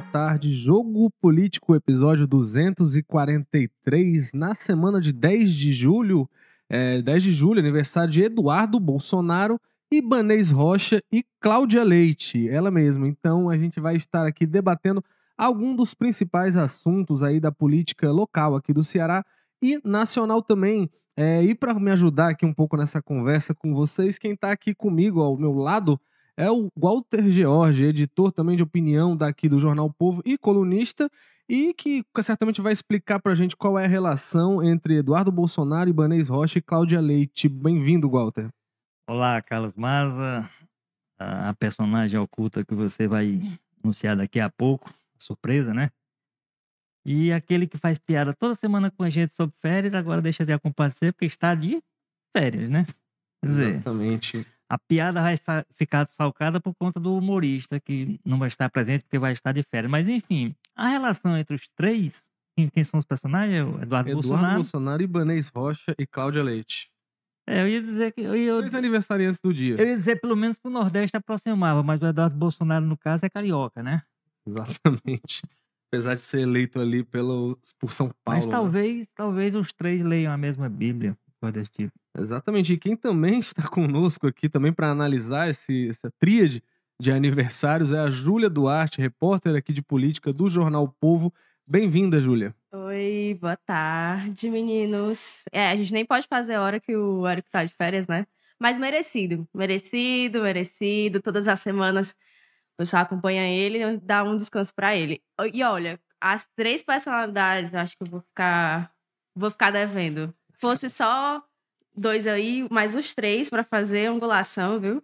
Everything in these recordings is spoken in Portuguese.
tarde, Jogo Político, episódio 243, na semana de 10 de julho, é, 10 de julho, aniversário de Eduardo Bolsonaro, Ibanez Rocha e Cláudia Leite, ela mesma. Então a gente vai estar aqui debatendo alguns dos principais assuntos aí da política local aqui do Ceará e nacional também. É, e para me ajudar aqui um pouco nessa conversa com vocês, quem está aqui comigo ao meu lado é o Walter George, editor também de opinião daqui do Jornal Povo e colunista, e que certamente vai explicar para a gente qual é a relação entre Eduardo Bolsonaro, Ibanez Rocha e Cláudia Leite. Bem-vindo, Walter. Olá, Carlos Maza, a personagem oculta que você vai anunciar daqui a pouco, surpresa, né? E aquele que faz piada toda semana com a gente sobre férias, agora deixa de comparecer porque está de férias, né? Quer dizer, Exatamente a piada vai ficar desfalcada por conta do humorista, que não vai estar presente porque vai estar de férias. Mas, enfim, a relação entre os três, quem, são os personagens? Eduardo, Eduardo Bolsonaro. Bolsonaro, Ibanez Rocha e Cláudia Leite. É, eu ia dizer que. Eu ia, Dois aniversariantes do dia. Eu ia dizer pelo menos que o Nordeste aproximava, mas o Eduardo Bolsonaro, no caso, é carioca, né? Exatamente. Apesar de ser eleito ali pelo, por São Paulo. Mas né? talvez, né? talvez os três leiam a mesma Bíblia, coisa desse tipo. Exatamente. E quem também está conosco aqui também para analisar esse, essa tríade de aniversários é a Júlia Duarte, repórter aqui de política do Jornal Povo. Bem-vinda, Júlia. Oi, boa tarde, meninos. É, a gente nem pode fazer a hora que o Érico tá de férias, né? Mas merecido, merecido, merecido. Todas as semanas o pessoal acompanha ele, dá um descanso para ele. E olha, as três personalidades, acho que eu vou ficar, vou ficar devendo. Fosse só dois aí, mais os três para fazer angulação, viu?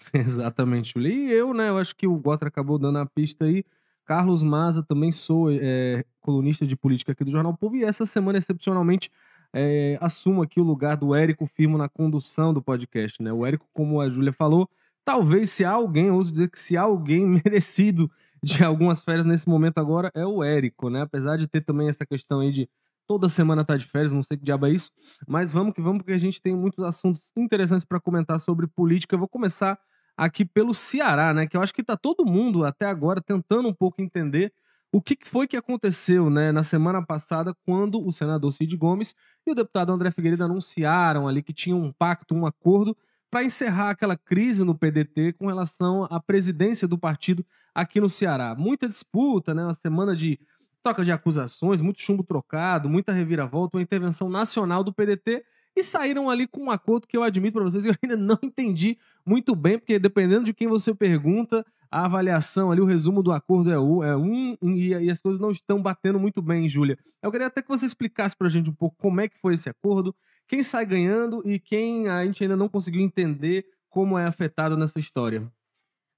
Exatamente, Julia. E eu, né? Eu acho que o Gotra acabou dando a pista aí. Carlos Maza, também sou é, colunista de política aqui do Jornal Povo, e essa semana, excepcionalmente, é, assumo aqui o lugar do Érico Firmo na condução do podcast, né? O Érico, como a Júlia falou, talvez se alguém, ouso dizer que se alguém merecido de algumas férias nesse momento agora, é o Érico, né? Apesar de ter também essa questão aí de toda semana tá de férias, não sei que diabo é isso, mas vamos que vamos, porque a gente tem muitos assuntos interessantes para comentar sobre política. Eu vou começar aqui pelo Ceará, né? Que eu acho que tá todo mundo até agora tentando um pouco entender o que foi que aconteceu, né, na semana passada, quando o senador Cid Gomes e o deputado André Figueiredo anunciaram ali que tinham um pacto, um acordo para encerrar aquela crise no PDT com relação à presidência do partido aqui no Ceará. Muita disputa, né? Uma semana de troca de acusações, muito chumbo trocado, muita reviravolta, uma intervenção nacional do PDT e saíram ali com um acordo que eu admito para vocês que eu ainda não entendi muito bem, porque dependendo de quem você pergunta, a avaliação ali, o resumo do acordo é um, é um e, e as coisas não estão batendo muito bem, Júlia. Eu queria até que você explicasse para a gente um pouco como é que foi esse acordo, quem sai ganhando e quem a gente ainda não conseguiu entender como é afetado nessa história.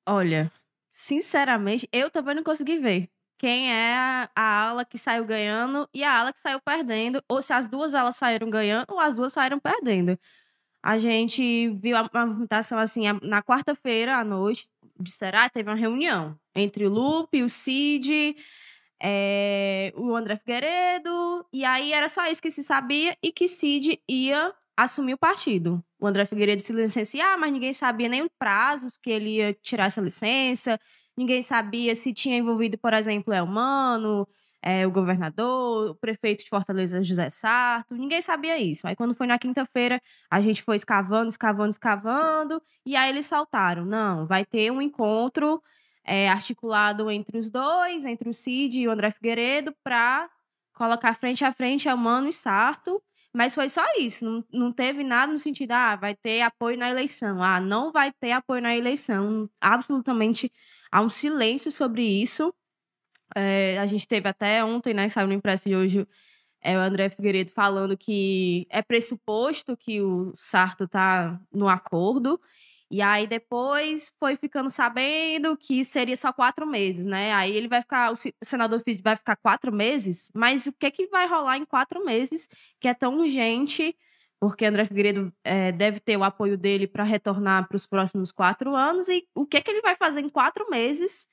Olha, sinceramente, eu também não consegui ver quem é a ala que saiu ganhando e a ala que saiu perdendo, ou se as duas alas saíram ganhando ou as duas saíram perdendo. A gente viu a movimentação assim, na quarta-feira à noite, de Será, teve uma reunião entre o Lupe, o Cid, é, o André Figueiredo, e aí era só isso que se sabia e que Cid ia assumir o partido. O André Figueiredo se licenciar, mas ninguém sabia nem os prazos que ele ia tirar essa licença, Ninguém sabia se tinha envolvido, por exemplo, é humano, é, o governador, o prefeito de Fortaleza, José Sarto. Ninguém sabia isso. Aí, quando foi na quinta-feira, a gente foi escavando, escavando, escavando. E aí eles saltaram: não, vai ter um encontro é, articulado entre os dois, entre o Cid e o André Figueiredo, para colocar frente a frente Elmano e Sarto. Mas foi só isso, não, não teve nada no sentido, ah, vai ter apoio na eleição. Ah, não vai ter apoio na eleição. Absolutamente há um silêncio sobre isso. É, a gente teve até ontem, né, saiu no impresso de hoje, é, o André Figueiredo falando que é pressuposto que o Sarto tá no acordo. E aí depois foi ficando sabendo que seria só quatro meses, né? Aí ele vai ficar, o senador Fid vai ficar quatro meses, mas o que que vai rolar em quatro meses que é tão urgente porque André Figueiredo é, deve ter o apoio dele para retornar para os próximos quatro anos. E o que, que ele vai fazer em quatro meses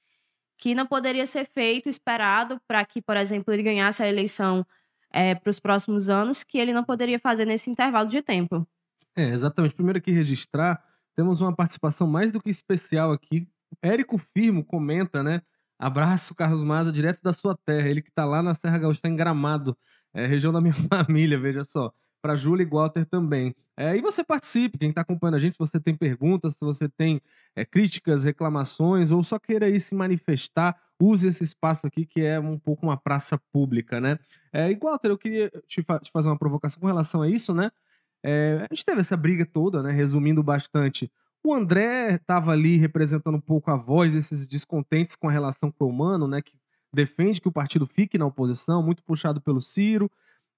que não poderia ser feito, esperado, para que, por exemplo, ele ganhasse a eleição é, para os próximos anos, que ele não poderia fazer nesse intervalo de tempo? É, exatamente. Primeiro aqui registrar, temos uma participação mais do que especial aqui. Érico Firmo comenta, né? Abraço, Carlos Maza, direto da sua terra. Ele que tá lá na Serra Gaúcha, tá em Gramado, é, região da minha família, veja só. Para Júlia e Walter também. É, e você participe, quem está acompanhando a gente, se você tem perguntas, se você tem é, críticas, reclamações, ou só queira aí se manifestar, use esse espaço aqui que é um pouco uma praça pública, né? É, e Walter, eu queria te, fa te fazer uma provocação com relação a isso, né? É, a gente teve essa briga toda, né? Resumindo bastante, o André estava ali representando um pouco a voz desses descontentes com a relação com o humano, né? Que defende que o partido fique na oposição, muito puxado pelo Ciro,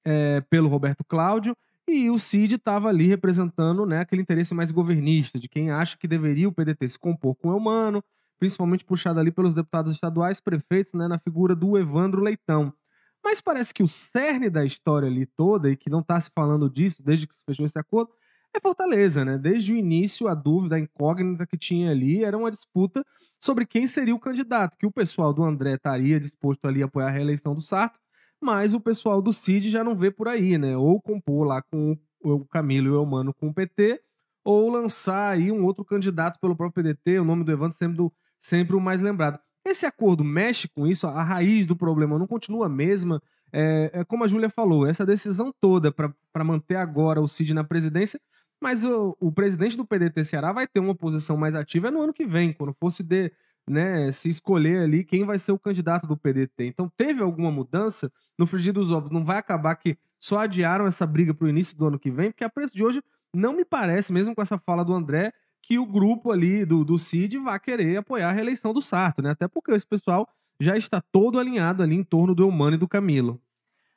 é, pelo Roberto Cláudio, e o Cid estava ali representando né, aquele interesse mais governista, de quem acha que deveria o PDT se compor com o humano, principalmente puxado ali pelos deputados estaduais, prefeitos, né, na figura do Evandro Leitão. Mas parece que o cerne da história ali toda, e que não está se falando disso desde que se fechou esse acordo, é Fortaleza, né? Desde o início, a dúvida, a incógnita que tinha ali era uma disputa sobre quem seria o candidato, que o pessoal do André estaria disposto ali a apoiar a reeleição do Sarto, mas o pessoal do Cid já não vê por aí, né? Ou compor lá com o Camilo e o Elmano com o PT, ou lançar aí um outro candidato pelo próprio PDT, o nome do Evandro sempre, do, sempre o mais lembrado. Esse acordo mexe com isso, a raiz do problema não continua a mesma. É, é como a Júlia falou, essa decisão toda para manter agora o Cid na presidência mas o, o presidente do PDT Ceará vai ter uma posição mais ativa no ano que vem, quando fosse de, né, se escolher ali quem vai ser o candidato do PDT. Então teve alguma mudança no frigir dos ovos. Não vai acabar que só adiaram essa briga para o início do ano que vem, porque a preço de hoje não me parece, mesmo com essa fala do André, que o grupo ali do, do CID vai querer apoiar a reeleição do Sarto, né? Até porque esse pessoal já está todo alinhado ali em torno do Eumano e do Camilo.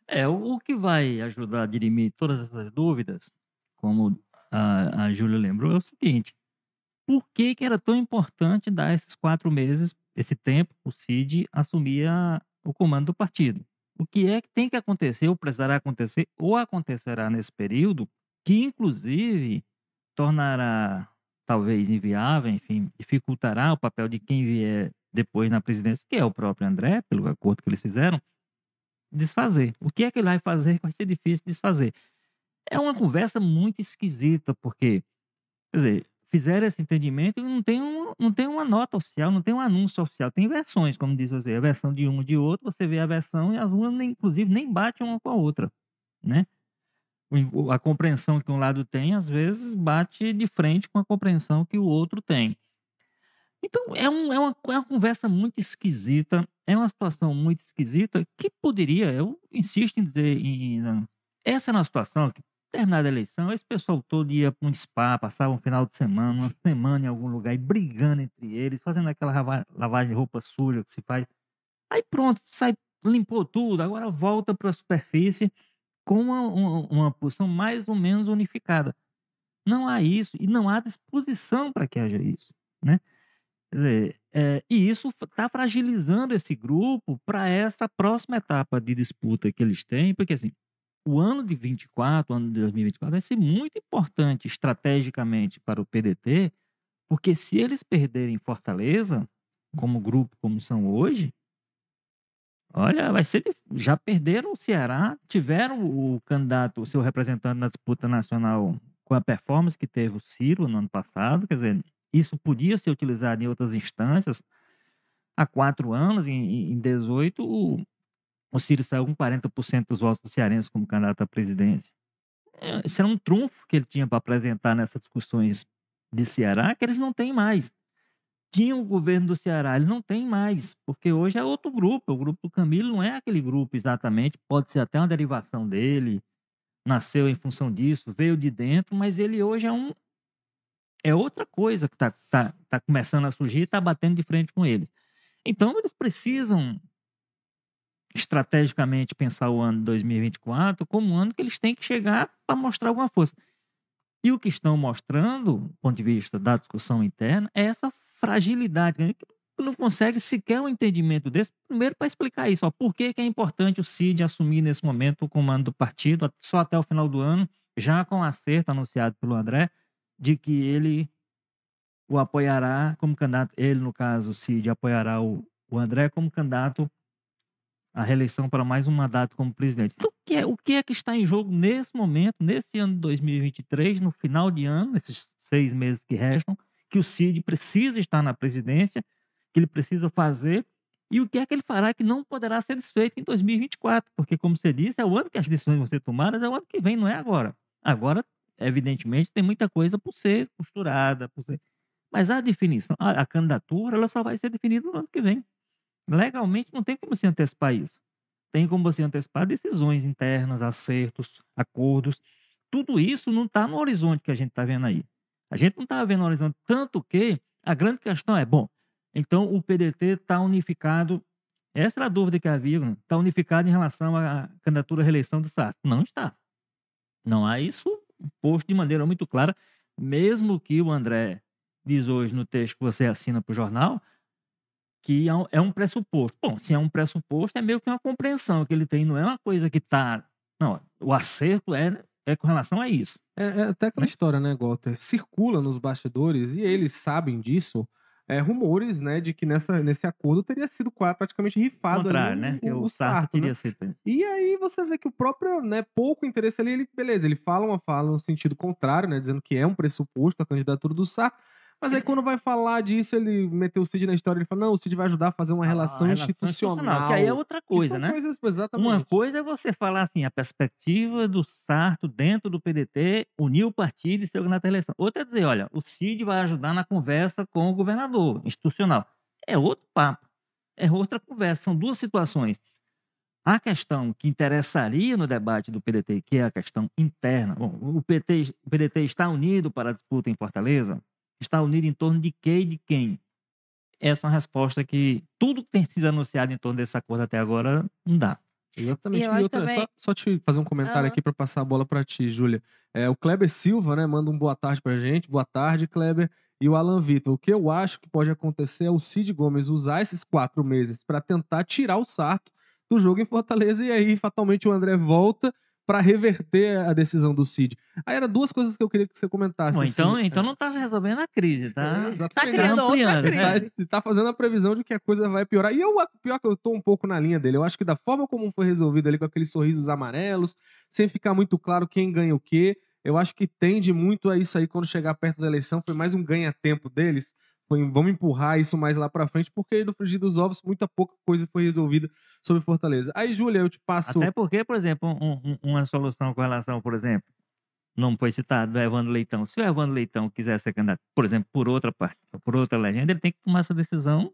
É, o, que vai ajudar a dirimir todas essas dúvidas, como a, a Júlia lembrou, é o seguinte: por que, que era tão importante dar esses quatro meses, esse tempo, o Cid assumir a, o comando do partido? O que é que tem que acontecer, ou precisará acontecer, ou acontecerá nesse período, que inclusive tornará talvez inviável, enfim, dificultará o papel de quem vier depois na presidência, que é o próprio André, pelo acordo que eles fizeram, desfazer. O que é que ele vai fazer vai ser difícil desfazer? É uma conversa muito esquisita, porque, quer dizer, fizeram esse entendimento e não tem, um, não tem uma nota oficial, não tem um anúncio oficial. Tem versões, como diz você, a versão de um de outro, você vê a versão e as duas, inclusive, nem batem uma com a outra, né? A compreensão que um lado tem, às vezes, bate de frente com a compreensão que o outro tem. Então, é, um, é, uma, é uma conversa muito esquisita, é uma situação muito esquisita que poderia, eu insisto em dizer, em, essa é uma situação que terminada a eleição, esse pessoal todo ia para um spa, passava um final de semana, uma semana em algum lugar, e brigando entre eles, fazendo aquela lavagem de roupa suja que se faz. Aí pronto, sai, limpou tudo, agora volta para a superfície com uma, uma, uma posição mais ou menos unificada. Não há isso, e não há disposição para que haja isso. Né? Dizer, é, e isso está fragilizando esse grupo para essa próxima etapa de disputa que eles têm, porque assim, o ano de 24, o ano de 2024, vai ser muito importante estrategicamente para o PDT, porque se eles perderem Fortaleza, como grupo, como são hoje, olha, vai ser. Já perderam o Ceará, tiveram o candidato, o seu representante na disputa nacional com a performance que teve o Ciro no ano passado, quer dizer, isso podia ser utilizado em outras instâncias. Há quatro anos, em, em 18, o Ciro saiu com 40% dos votos do cearense como candidato à presidência. É, esse era um trunfo que ele tinha para apresentar nessas discussões de Ceará, que eles não têm mais. Tinha o governo do Ceará, ele não tem mais, porque hoje é outro grupo. O grupo do Camilo não é aquele grupo exatamente, pode ser até uma derivação dele, nasceu em função disso, veio de dentro, mas ele hoje é um. É outra coisa que está tá, tá começando a surgir e está batendo de frente com eles. Então, eles precisam estrategicamente pensar o ano 2024 como um ano que eles têm que chegar para mostrar alguma força. E o que estão mostrando, do ponto de vista da discussão interna, é essa fragilidade. Né? Que não consegue sequer um entendimento desse. Primeiro, para explicar isso, ó, por que, que é importante o CID assumir nesse momento o comando do partido, só até o final do ano, já com acerto anunciado pelo André, de que ele o apoiará como candidato, ele, no caso, o CID, apoiará o, o André como candidato a reeleição para mais um mandato como presidente. Então, o que, é, o que é que está em jogo nesse momento, nesse ano de 2023, no final de ano, nesses seis meses que restam, que o Cid precisa estar na presidência, que ele precisa fazer E o que é que ele fará que não poderá ser desfeito em 2024? Porque, como você disse, é o ano que as decisões vão ser tomadas, é o ano que vem, não é agora. Agora, evidentemente, tem muita coisa por ser costurada, por ser... mas a definição, a, a candidatura, ela só vai ser definida no ano que vem. Legalmente, não tem como se antecipar isso. Tem como você antecipar decisões internas, acertos, acordos. Tudo isso não está no horizonte que a gente está vendo aí. A gente não está vendo no horizonte. Tanto que a grande questão é: bom, então o PDT está unificado. Essa era a dúvida que havia, está unificado em relação à candidatura à reeleição do Sarto. Não está. Não há isso posto de maneira muito clara, mesmo que o André diz hoje no texto que você assina para o jornal, que é um é pressuposto. Bom, se é um pressuposto, é meio que uma compreensão que ele tem, não é uma coisa que está. Não, o acerto é, é com relação a isso. É, é até aquela história, né, Walter? Circula nos bastidores e eles sabem disso. É, rumores, né, de que nessa, nesse acordo teria sido praticamente rifado Contrário, ali, né? o, o o Sarto Sarto, né? queria ser. E aí você vê que o próprio, né, pouco interesse ali, ele, beleza, ele fala uma fala no sentido contrário, né, dizendo que é um pressuposto a candidatura do Sarto, mas aí quando vai falar disso, ele meteu o Cid na história, ele fala, não, o Cid vai ajudar a fazer uma Ah, relação, relação institucional. Que aí é outra coisa, né? coisas- exatamente. Uma coisa é você falar assim, a perspectiva do Sarto dentro do PDT unir o partido e ser candidato à eleição. Outra é dizer, olha, o Cid vai ajudar na conversa com o governador institucional. É outro papo. É outra conversa. São duas situações. A questão que interessaria no debate do PDT, que é a questão interna. Bom, o, PT, o PDT está unido para a disputa em Fortaleza? Está unido em torno de quê e de quem? Essa é uma resposta que tudo que tem sido anunciado em torno desse acordo até agora não dá. Exatamente. E eu E outra, também- só, só te fazer um comentário Aham. aqui para passar a bola para ti, Júlia. É, o Kleber Silva, né, manda um boa tarde pra gente. Boa tarde, Kleber. E o Alan Vitor. O que eu acho que pode acontecer é o Cid Gomes usar esses quatro meses para tentar tirar o Sarto do jogo em Fortaleza e aí fatalmente o André volta para reverter a decisão do Cid. Aí eram duas coisas que eu queria que você comentasse. Bom, assim. então, então não está resolvendo a crise, É, tá? exatamente. Tá criando outra ampliando, crise. Tá, tá fazendo a previsão de que a coisa vai piorar. E eu, pior que eu tô um pouco na linha dele. Eu acho que da forma como foi resolvido ali com aqueles sorrisos amarelos, sem ficar muito claro quem ganha o quê, eu acho que tende muito a isso aí quando chegar perto da eleição. Foi mais um ganha-tempo deles. Vamos empurrar isso mais lá pra frente, porque no frigir dos ovos, muita pouca coisa foi resolvida sobre Fortaleza. Aí, Júlia, eu te passo. Até porque, por exemplo, um- um- uma solução com relação, por exemplo, não foi citado do Evandro Leitão. Se o Evandro Leitão quiser ser candidato, por exemplo, por outra parte, por outra legenda, ele tem que tomar essa decisão.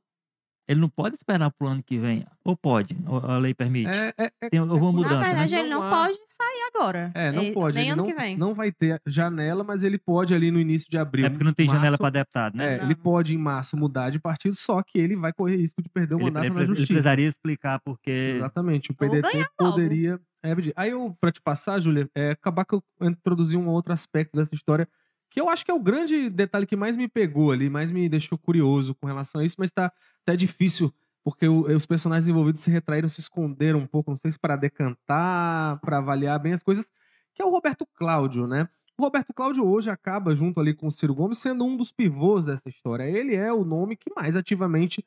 Ele não pode esperar pro ano que vem. Ou pode, ou a lei permite. É, é, é, Tem alguma é- mudança, Na né? verdade, ele não há- pode sair agora. É, não Ele- pode. Nem ele ano não, que vem. não vai ter janela, mas ele pode ali no início de abril. É porque não tem janela março, para deputado, né? É, Não. ele pode em março mudar de partido, só que ele vai correr risco de perder o Ele, mandato ele- na ele justiça. precisaria explicar porque. Exatamente, o PDT poderia. É, aí eu, pra te passar, Júlia, é, acabar que eu introduzi um outro aspecto dessa história, que eu acho que é o grande detalhe que mais me pegou ali, mais me deixou curioso com relação a isso, mas tá até difícil, porque o- os personagens envolvidos se retraíram, se esconderam um pouco, não sei se para decantar, para avaliar bem as coisas, que é o Roberto Cláudio, né? O Roberto Cláudio hoje acaba, junto ali com o Ciro Gomes, sendo um dos pivôs dessa história. Ele é o nome que mais ativamente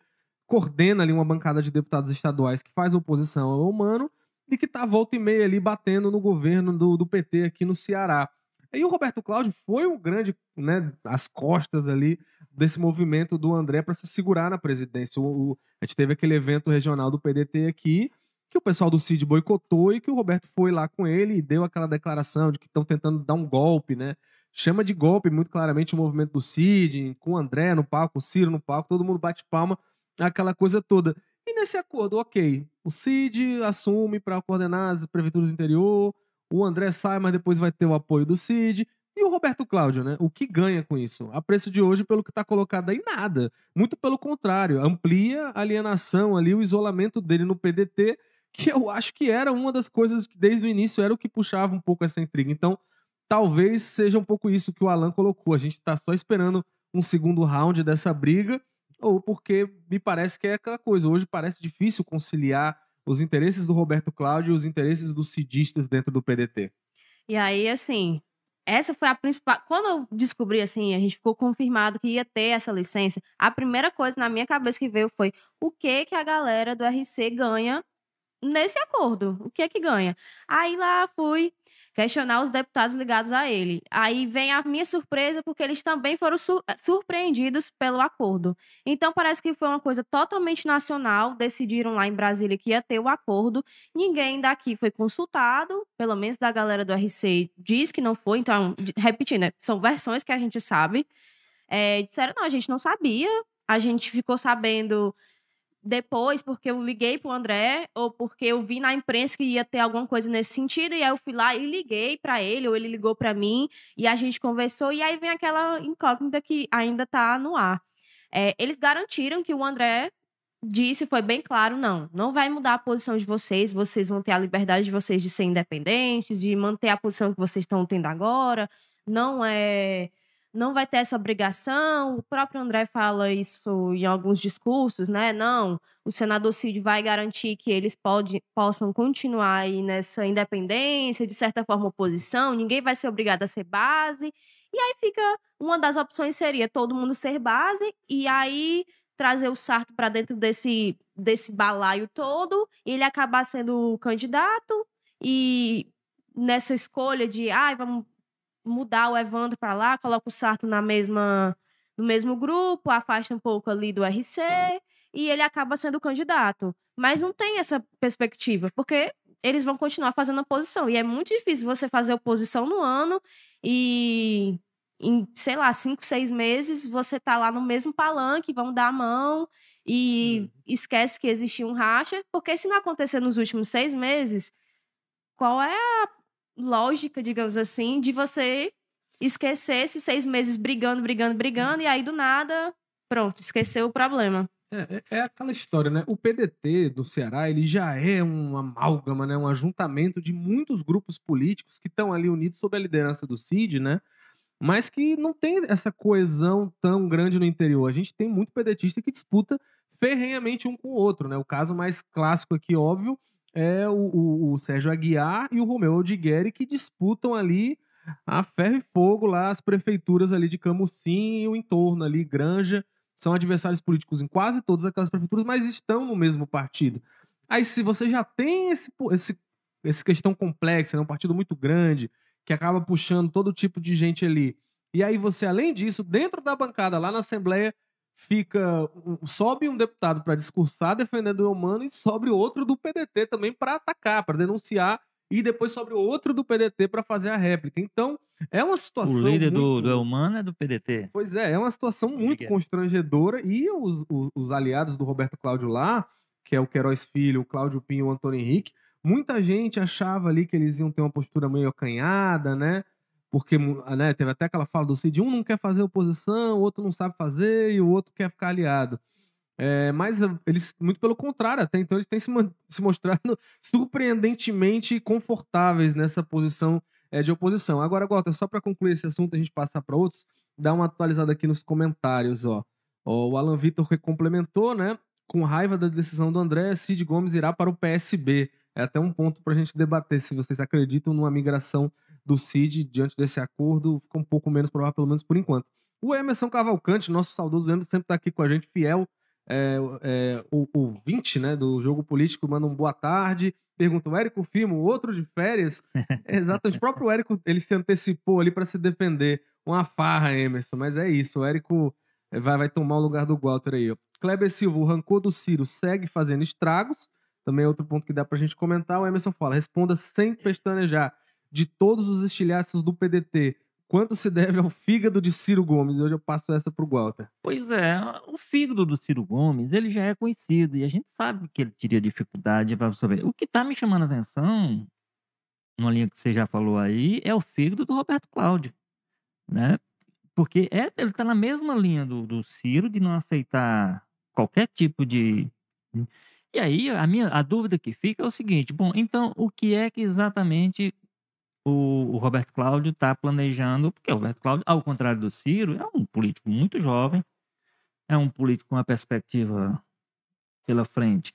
coordena ali uma bancada de deputados estaduais que faz oposição ao Mano e que tá volta e meia ali batendo no governo do, do PT aqui no Ceará. E o Roberto Cláudio foi o grande, né, as costas ali desse movimento do André para se segurar na presidência. O, o- a gente teve aquele evento regional do PDT aqui, que o pessoal do CID boicotou e que o Roberto foi lá com ele e deu aquela declaração de que estão tentando dar um golpe, né? Chama de golpe muito claramente o movimento do CID, com o André no palco, o Ciro no palco, todo mundo bate palma, aquela coisa toda. E nesse acordo, ok, o CID assume para coordenar as prefeituras do interior, o André sai, mas depois vai ter o apoio do CID. E o Roberto Cláudio, né? O que ganha com isso? A preço de hoje, pelo que está colocado aí, nada. Muito pelo contrário, amplia a alienação ali, o isolamento dele no PDT, que eu acho que era uma das coisas que desde o início era o que puxava um pouco essa intriga. Então, talvez seja um pouco isso que o Alan colocou. A gente está só esperando um segundo round dessa briga, ou porque me parece que é aquela coisa. Hoje parece difícil conciliar os interesses do Roberto Cláudio e os interesses dos cidistas dentro do PDT. E aí, assim, essa foi a principal. Quando eu descobri, assim, a gente ficou confirmado que ia ter essa licença, a primeira coisa na minha cabeça que veio foi o que que a galera do RC ganha nesse acordo? O que é que ganha? Aí lá fui questionar os deputados ligados a ele. Aí vem a minha surpresa, porque eles também foram su surpreendidos pelo acordo. Então, parece que foi uma coisa totalmente nacional. Decidiram lá em Brasília que ia ter o acordo. Ninguém daqui foi consultado, pelo menos da galera do RC diz que não foi. Então, repetindo, né, são versões que a gente sabe. É, disseram, não, a gente não sabia. A gente ficou sabendo depois, porque eu liguei pro André, ou porque eu vi na imprensa que ia ter alguma coisa nesse sentido, e aí eu fui lá e liguei para ele, ou ele ligou para mim, e a gente conversou, e aí vem aquela incógnita que ainda tá no ar. É, eles garantiram que o André disse, foi bem claro, não, não vai mudar a posição de vocês, vocês vão ter a liberdade de vocês de ser independentes, de manter a posição que vocês estão tendo agora, não é não vai ter essa obrigação. O próprio André fala isso em alguns discursos, né? Não, o senador Cid vai garantir que eles pode, possam continuar aí nessa independência, de certa forma, oposição, ninguém vai ser obrigado a ser base. E aí fica. Uma das opções seria todo mundo ser base, e aí trazer o Sarto para dentro desse, desse balaio todo, e ele acabar sendo candidato, e nessa escolha de, ah, vamos mudar o Evandro para lá, coloca o Sarto na mesma no mesmo grupo, afasta um pouco ali do RC e ele acaba sendo candidato. Mas não tem essa perspectiva, porque eles vão continuar fazendo oposição. E é muito difícil você fazer oposição no ano e em, sei lá, cinco, seis meses você tá lá no mesmo palanque, vão dar a mão e hum. esquece que existia um racha, porque se não acontecer nos últimos seis meses, qual é a lógica, digamos assim, de você esquecer esses seis meses brigando, brigando, brigando, e aí do nada, pronto, esqueceu o problema. É, é, é, aquela história, né? O PDT do Ceará, ele já é um amálgama, né? Um ajuntamento de muitos grupos políticos que estão ali unidos sob a liderança do Cid, né? Mas que não tem essa coesão tão grande no interior. A gente tem muito pedetista que disputa ferrenhamente um com o outro, né? O caso mais clássico aqui, óbvio, é o, o, o Sérgio Aguiar e o Romeu Aldigueri que disputam ali a ferro e fogo lá as prefeituras ali de Camusim e o entorno ali, Granja, são adversários políticos em quase todas aquelas prefeituras, mas estão no mesmo partido. Aí se você já tem esse, esse, essa questão complexa, né, um partido muito grande, que acaba puxando todo tipo de gente ali, e aí você, além disso, dentro da bancada, lá na Assembleia, fica sobe um deputado para discursar defendendo o humano e sobe outro do PDT também para atacar, para denunciar e depois sobre outro do PDT para fazer a réplica. Então, é uma situação. O líder muito... do, do Humano é do PDT. Pois é, é uma situação muito constrangedora. E os, os, os, aliados do Roberto Cláudio lá, que é o Queiroz Filho, o Cláudio Pinho e o Antônio Henrique, muita gente achava ali que eles iam ter uma postura meio acanhada, né? Porque né, teve até aquela fala do Cid, um não quer fazer oposição, o outro não sabe fazer e o outro quer ficar aliado. É, mas eh, eles, muito pelo contrário, até então eles têm se, se mostrado surpreendentemente confortáveis nessa posição é, de oposição. Agora, Gota, só para concluir esse assunto, a gente passar para outros, dá uma atualizada aqui nos comentários. Ó. ó o Alan Vitor complementou, né? Com raiva da decisão do André, Cid Gomes irá para o PSB. É até um ponto para a gente debater se vocês acreditam numa migração do Cid diante desse acordo fica um pouco menos provável, pelo menos por enquanto. O Emerson Cavalcante, nosso saudoso Emerson, sempre está aqui com a gente, fiel é, é, o, o 20 né, do Jogo Político, manda um boa tarde. Pergunta, o Érico Firmo, outro de férias? Exatamente, o próprio Érico, ele se antecipou ali para se defender. Uma farra, Emerson, mas é isso, o Érico é, vai, vai tomar o lugar do Walter aí. Ó. Kleber Silva, o rancor do Ciro segue fazendo estragos. Também é outro ponto que dá para a gente comentar. O Emerson fala, responda sem pestanejar de todos os estilhaços do PDT, quanto se deve ao fígado de Ciro Gomes? Hoje eu passo essa para o Walter. Pois é, o fígado do Ciro Gomes, ele já é conhecido e a gente sabe que ele teria dificuldade para absorver. O que está me chamando a atenção, numa linha que você já falou aí, é o fígado do Roberto Cláudio, né? Porque é, ele está na mesma linha do, do Ciro de não aceitar qualquer tipo de e aí, a minha a dúvida que fica é o seguinte: bom, então o que é que exatamente o, o Roberto Cláudio está planejando, porque o Roberto Cláudio, ao contrário do Ciro, é um político muito jovem, é um político com uma perspectiva pela frente.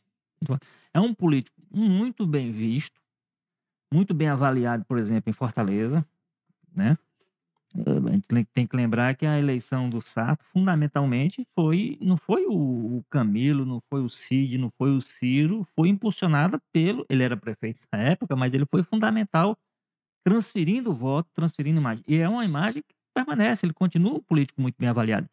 É um político muito bem visto, muito bem avaliado, por exemplo, em Fortaleza, né? A gente tem que lembrar que a eleição do Sato, fundamentalmente, foi não foi o Camilo, não foi o Cid, não foi o Ciro, foi impulsionada pelo. Ele era prefeito na época, mas ele foi fundamental transferindo o voto, transferindo imagem. E é uma imagem que permanece, ele continua um político muito bem avaliado.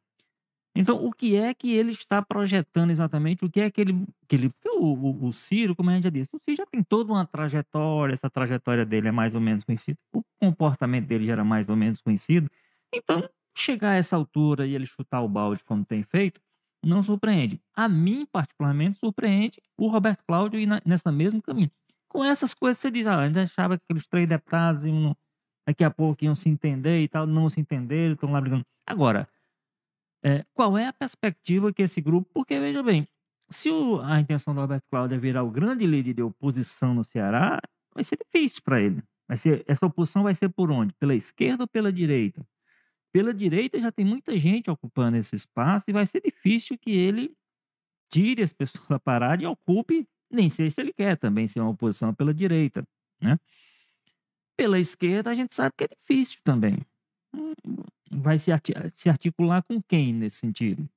Então, o que é que ele está projetando exatamente? O que é que ele. Que ele o, o, o, Ciro, como a gente já disse, o Ciro já tem toda uma trajetória, essa trajetória dele é mais ou menos conhecida, o comportamento dele já era mais ou menos conhecido. Então, chegar a essa altura e ele chutar o balde como tem feito, não surpreende. A mim, particularmente, surpreende o Roberto Cláudio ir nessa mesmo caminho. Com essas coisas, você diz, ah, ainda achava que aqueles três deputados iam, daqui a pouco iam se entender e tal, não se entenderam, estão lá brigando. Agora, é, qual é a perspectiva que esse grupo. Porque, veja bem, se o, a intenção do Roberto Cláudio é virar o grande líder de oposição no Ceará, vai ser difícil para ele. Vai ser, essa oposição vai ser por onde? Pela esquerda ou pela direita? Pela direita já tem muita gente ocupando esse espaço e vai ser difícil que ele tire as pessoas da parada e ocupe, nem sei se ele quer também ser uma oposição pela direita, né? Pela esquerda a gente sabe que é difícil também vai se, articular com quem nesse sentido?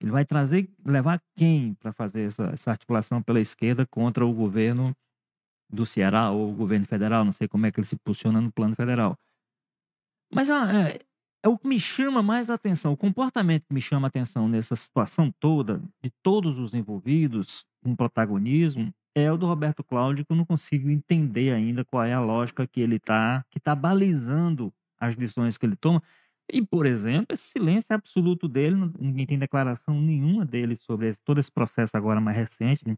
Ele vai trazer, levar quem para fazer essa, essa articulação pela esquerda contra o governo do Ceará ou o governo federal? Não sei como é que ele se posiciona no plano federal. Mas ah, é, é o que me chama mais atenção, o comportamento que me chama atenção nessa situação toda, de todos os envolvidos com protagonismo, é o do Roberto Cláudio, que eu não consigo entender ainda qual é a lógica que ele está, que está balizando as decisões que ele toma. E, por exemplo, esse silêncio absoluto dele, ninguém tem declaração nenhuma dele sobre esse, todo esse processo agora mais recente, né?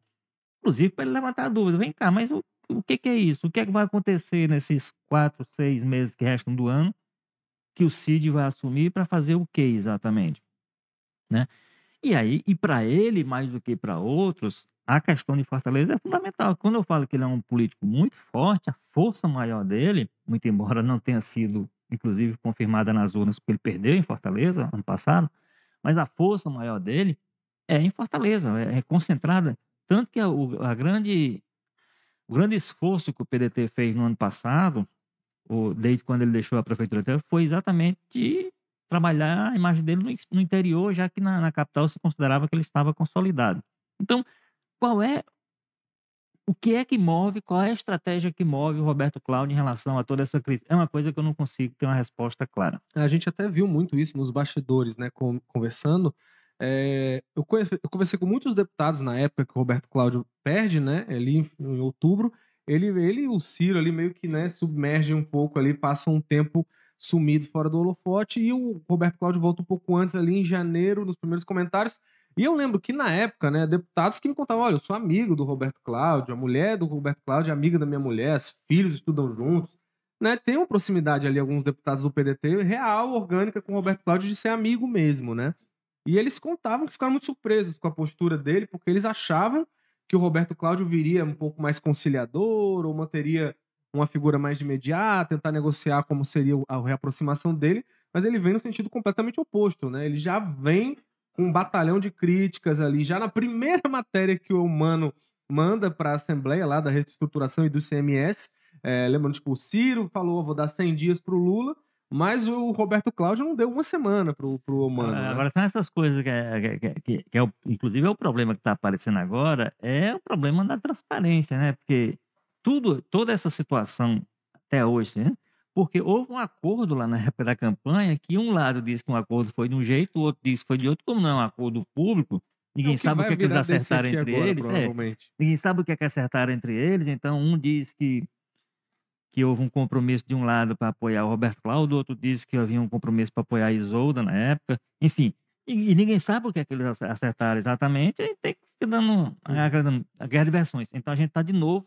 inclusive para ele levantar a dúvida: vem cá, mas o, o que, que, é isso? O que é que vai acontecer nesses quatro, seis meses que restam do ano que o Cid vai assumir para fazer o que exatamente? Né? E aí, e para ele, mais do que para outros, a questão de Fortaleza é fundamental. Quando eu falo que ele é um político muito forte, a força maior dele, muito embora não tenha sido inclusive confirmada nas urnas, porque ele perdeu em Fortaleza ano passado, mas a força maior dele é em Fortaleza, é, é concentrada. Tanto que a, a grande, o grande esforço que o PDT fez no ano passado, ou desde quando ele deixou a prefeitura, foi exatamente de trabalhar a imagem dele no, interior, já que na, na capital se considerava que ele estava consolidado. Então, qual é o que é que move, qual é a estratégia que move o Roberto Cláudio em relação a toda essa crise? É uma coisa que eu não consigo ter uma resposta clara. A gente até viu muito isso nos bastidores, né, conversando. É, eu, conversei com muitos deputados na época que o Roberto Cláudio perde, né, ali em, em outubro. Ele, ele e o Ciro ali meio que, né, submergem um pouco ali, passam um tempo sumido fora do holofote e o Roberto Cláudio volta um pouco antes ali em janeiro, nos primeiros comentários, e eu lembro que na época, né, deputados que me contavam: olha, eu sou amigo do Roberto Cláudio, a mulher do Roberto Cláudio é amiga da minha mulher, os filhos estudam juntos. Né, tem uma proximidade ali, alguns deputados do PDT, real, orgânica com o Roberto Cláudio, de ser amigo mesmo, né? E eles contavam que ficaram muito surpresos com a postura dele, porque eles achavam que o Roberto Cláudio viria um pouco mais conciliador, ou manteria uma figura mais de imediata, tentar negociar como seria a reaproximação dele, mas ele vem no sentido completamente oposto, né? Ele já vem com um batalhão de críticas ali, já na primeira matéria que o Humano manda para a Assembleia lá da reestruturação e do CMS. É, lembrando, tipo, o Ciro falou, vou dar 100 dias para o Lula, mas o Roberto Cláudio não deu uma semana pro, pro Humano. Ah, né? Agora, são essas coisas que, é, que, que, que é o, inclusive é o problema que está aparecendo agora, é o problema da transparência, né? Porque tudo, toda essa situação até hoje, né? porque houve um acordo lá na época da campanha que um lado disse que um acordo foi de um jeito, o outro disse que foi de outro, como não é um acordo público, ninguém é sabe o que, é que eles acertaram entre agora, eles. É, ninguém sabe o que é que acertaram entre eles, então um diz que, que houve um compromisso de um lado para apoiar o Roberto Cláudio, o outro disse que havia um compromisso para apoiar a Isolda na época, enfim. E, e, ninguém sabe o que é que eles acertaram exatamente, e tem que ficar dando a, a guerra de versões. Então a gente está de novo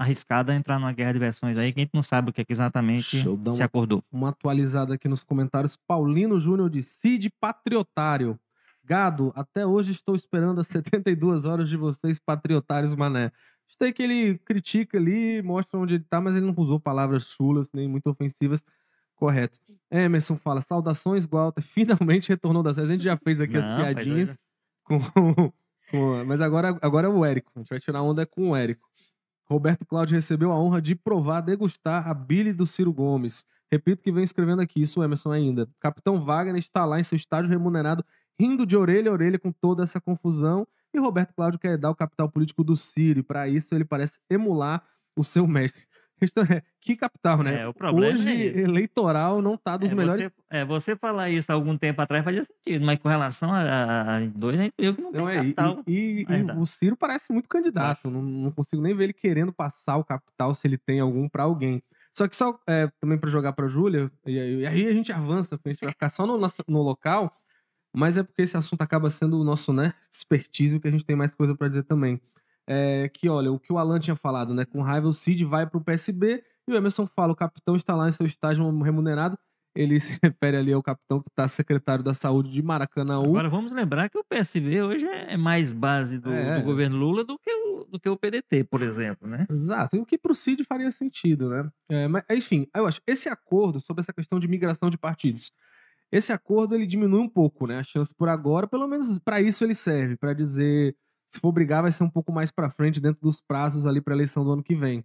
arriscada entrar numa guerra de versões aí que a gente não sabe o que, é que exatamente se acordou. Uma atualizada aqui nos comentários. Paulino Júnior de Cid Patriotário. Gado, até hoje estou esperando as 72 horas de vocês, patriotários, mané. Gostei que ele critica ali, mostra onde ele tá, mas ele não usou palavras chulas, nem muito ofensivas. Correto. Emerson fala: saudações, Walter. Finalmente retornou das séries. A gente já fez aqui não, as piadinhas. Com, com, mas agora, agora é o Érico. A gente vai tirar onda com o Érico. Roberto Cláudio recebeu a honra de provar, degustar a Billy do Ciro Gomes. Repito que vem escrevendo aqui, isso Emerson ainda. Capitão Wagner está lá em seu estádio remunerado, rindo de orelha a orelha com toda essa confusão. E Roberto Cláudio quer dar o capital político do Ciro. E para isso ele parece emular o seu mestre. Questão é, que capital, né? É, o problema Hoje, é eleitoral não tá dos É, melhores. Você, é, você falar isso há algum tempo atrás fazia sentido, mas com relação a, a dois, viu que não tem Não é, capital. e- e- e o Ciro parece muito candidato. Não, não consigo nem ver ele querendo passar o capital se ele tem algum pra alguém. Só que só é, também pra jogar pra Júlia, e, aí- e aí a gente avança, porque a gente vai ficar só no, no local, mas é porque esse assunto acaba sendo o nosso, né, expertise, que a gente tem mais coisa pra dizer também. É que, olha, o que o Alan tinha falado, né? Com raiva, o Cid vai pro PSB e o Emerson fala: o capitão está lá em seu estágio remunerado. Ele se refere ali ao capitão que está secretário da saúde de Maracanãú. Agora vamos lembrar que o PSB hoje é mais base do, É. do governo Lula do que, o, do que o PDT, por exemplo, né? Exato, e o que pro Cid faria sentido, né? É, mas, enfim, eu acho, esse acordo sobre essa questão de migração de partidos, esse acordo ele diminui um pouco, né? A chance por agora, pelo menos para isso ele serve, para dizer, se for brigar vai ser um pouco mais para frente dentro dos prazos ali para eleição do ano que vem.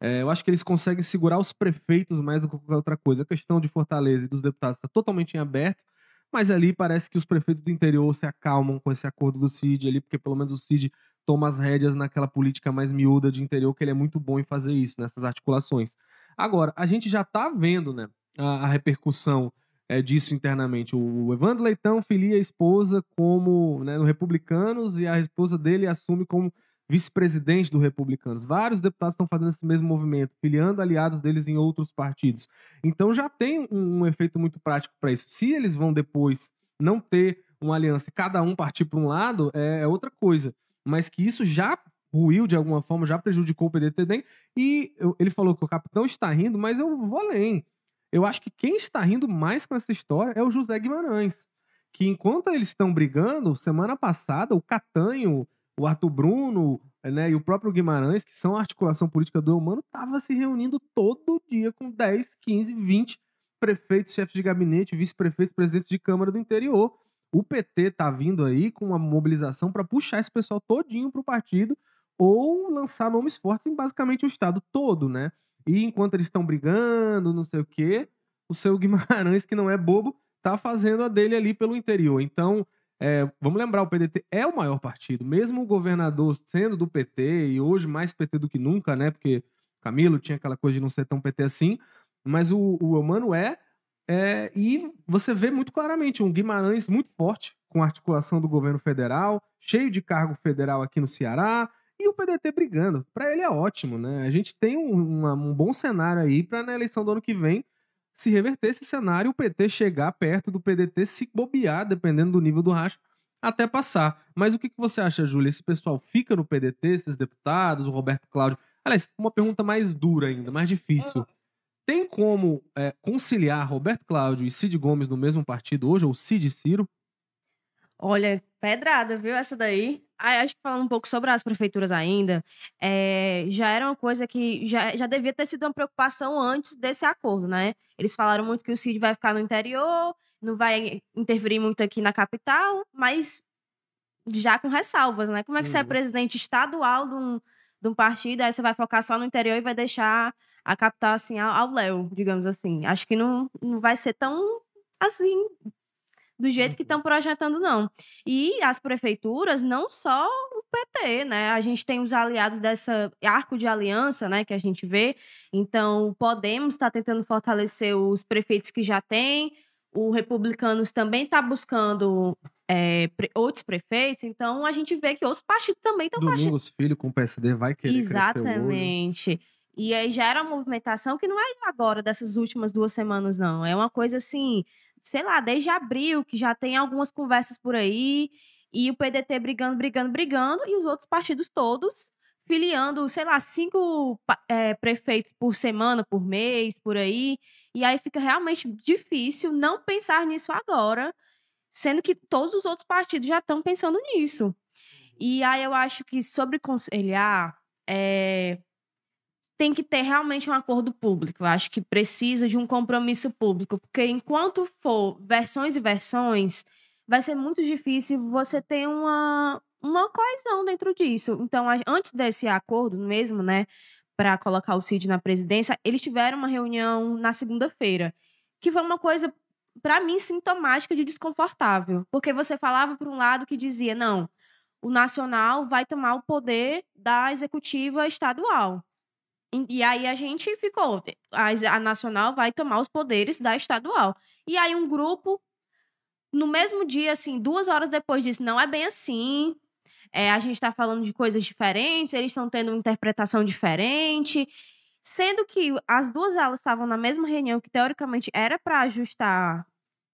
É, eu acho que eles conseguem segurar os prefeitos mais do que qualquer outra coisa. A questão de Fortaleza e dos deputados está totalmente em aberto, mas ali parece que os prefeitos do interior se acalmam com esse acordo do Cid ali, porque pelo menos o Cid toma as rédeas naquela política mais miúda de interior, que ele é muito bom em fazer isso, nessas articulações. Agora, a gente já está vendo né, a, a repercussão é, disso internamente. O Evandro Leitão filia a esposa como né, no Republicanos e a esposa dele assume como vice-presidente do Republicanos. Vários deputados estão fazendo esse mesmo movimento, filiando aliados deles em outros partidos. Então já tem um, um efeito muito prático para isso. Se eles vão depois não ter uma aliança e cada um partir para um lado, é, é outra coisa. Mas que isso já ruiu de alguma forma, já prejudicou o PDT. E eu- ele falou que o capitão está rindo, mas eu vou além. Eu acho que quem está rindo mais com essa história é o José Guimarães. Que enquanto eles estão brigando, semana passada, o Catanho, o Arthur Bruno né, e o próprio Guimarães, que são a articulação política do Humano, estava se reunindo todo dia com 10, 15, 20 prefeitos, chefes de gabinete, vice-prefeitos, presidentes de Câmara do interior. O PT tá vindo aí com uma mobilização para puxar esse pessoal todinho para o partido ou lançar nomes fortes em basicamente o estado todo, né? E enquanto eles estão brigando, não sei o quê, o seu Guimarães, que não é bobo, tá fazendo a dele ali pelo interior. Então, é, vamos lembrar, o PDT é o maior partido, mesmo o governador sendo do PT, e hoje mais PT do que nunca, né? Porque Camilo tinha aquela coisa de não ser tão PT assim, mas o, o Eumano é, é, e você vê muito claramente um Guimarães muito forte, com articulação do governo federal, cheio de cargo federal aqui no Ceará, e o PDT brigando. Para ele é ótimo, né? A gente tem um, um bom cenário aí para na eleição do ano que vem se reverter esse cenário, o PT chegar perto do PDT, se bobear, dependendo do nível do racha, até passar. Mas o que, que você acha, Júlia? Esse pessoal fica no PDT, esses deputados, o Roberto Cláudio? Aliás, uma pergunta mais dura ainda, mais difícil. Tem como é, conciliar Roberto Cláudio e Cid Gomes no mesmo partido hoje, ou Cid e Ciro? Olha, pedrada, viu? Essa daí. Acho que falando um pouco sobre as prefeituras ainda, é, já era uma coisa que já, já devia ter sido uma preocupação antes desse acordo, né? Eles falaram muito que o Cid vai ficar no interior, não vai interferir muito aqui na capital, mas já com ressalvas, né? Como é que você é Uhum. presidente estadual de um, de um partido, aí você vai focar só no interior e vai deixar a capital assim ao ao léu, digamos assim. Acho que não, não vai ser tão assim do jeito que estão projetando, não. E as prefeituras, não só o PT, né? A gente tem os aliados dessa arco de aliança, né? Que a gente vê. Então, o Podemos está tentando fortalecer os prefeitos que já tem. O Republicanos também está buscando é, outros prefeitos. Então, a gente vê que outros partidos também estão partindo. Domingos Filho com o PSD vai querer. Exatamente. E aí já era uma movimentação que não é agora, dessas últimas duas semanas, não. É uma coisa assim, sei lá, desde abril, que já tem algumas conversas por aí, e o PDT brigando, brigando, brigando, e os outros partidos todos filiando, sei lá, cinco eh, prefeitos por semana, por mês, por aí. E aí fica realmente difícil não pensar nisso agora, sendo que todos os outros partidos já estão pensando nisso. E aí eu acho que sobre conciliar, é, tem que ter realmente um acordo público. Eu acho que precisa de um compromisso público, porque enquanto for versões e versões, vai ser muito difícil você ter uma, uma coesão dentro disso. Então, antes desse acordo mesmo, né, para colocar o Cid na presidência, eles tiveram uma reunião na segunda-feira, que foi uma coisa para mim sintomática de desconfortável, porque você falava por um lado que dizia, não, o nacional vai tomar o poder da executiva estadual. E, aí a gente ficou. A, a nacional vai tomar os poderes da estadual. E aí um grupo, no mesmo dia, assim, duas horas depois disse: não é bem assim. É, a gente está falando de coisas diferentes, eles estão tendo uma interpretação diferente. Sendo que as duas aulas estavam na mesma reunião, que teoricamente era para ajustar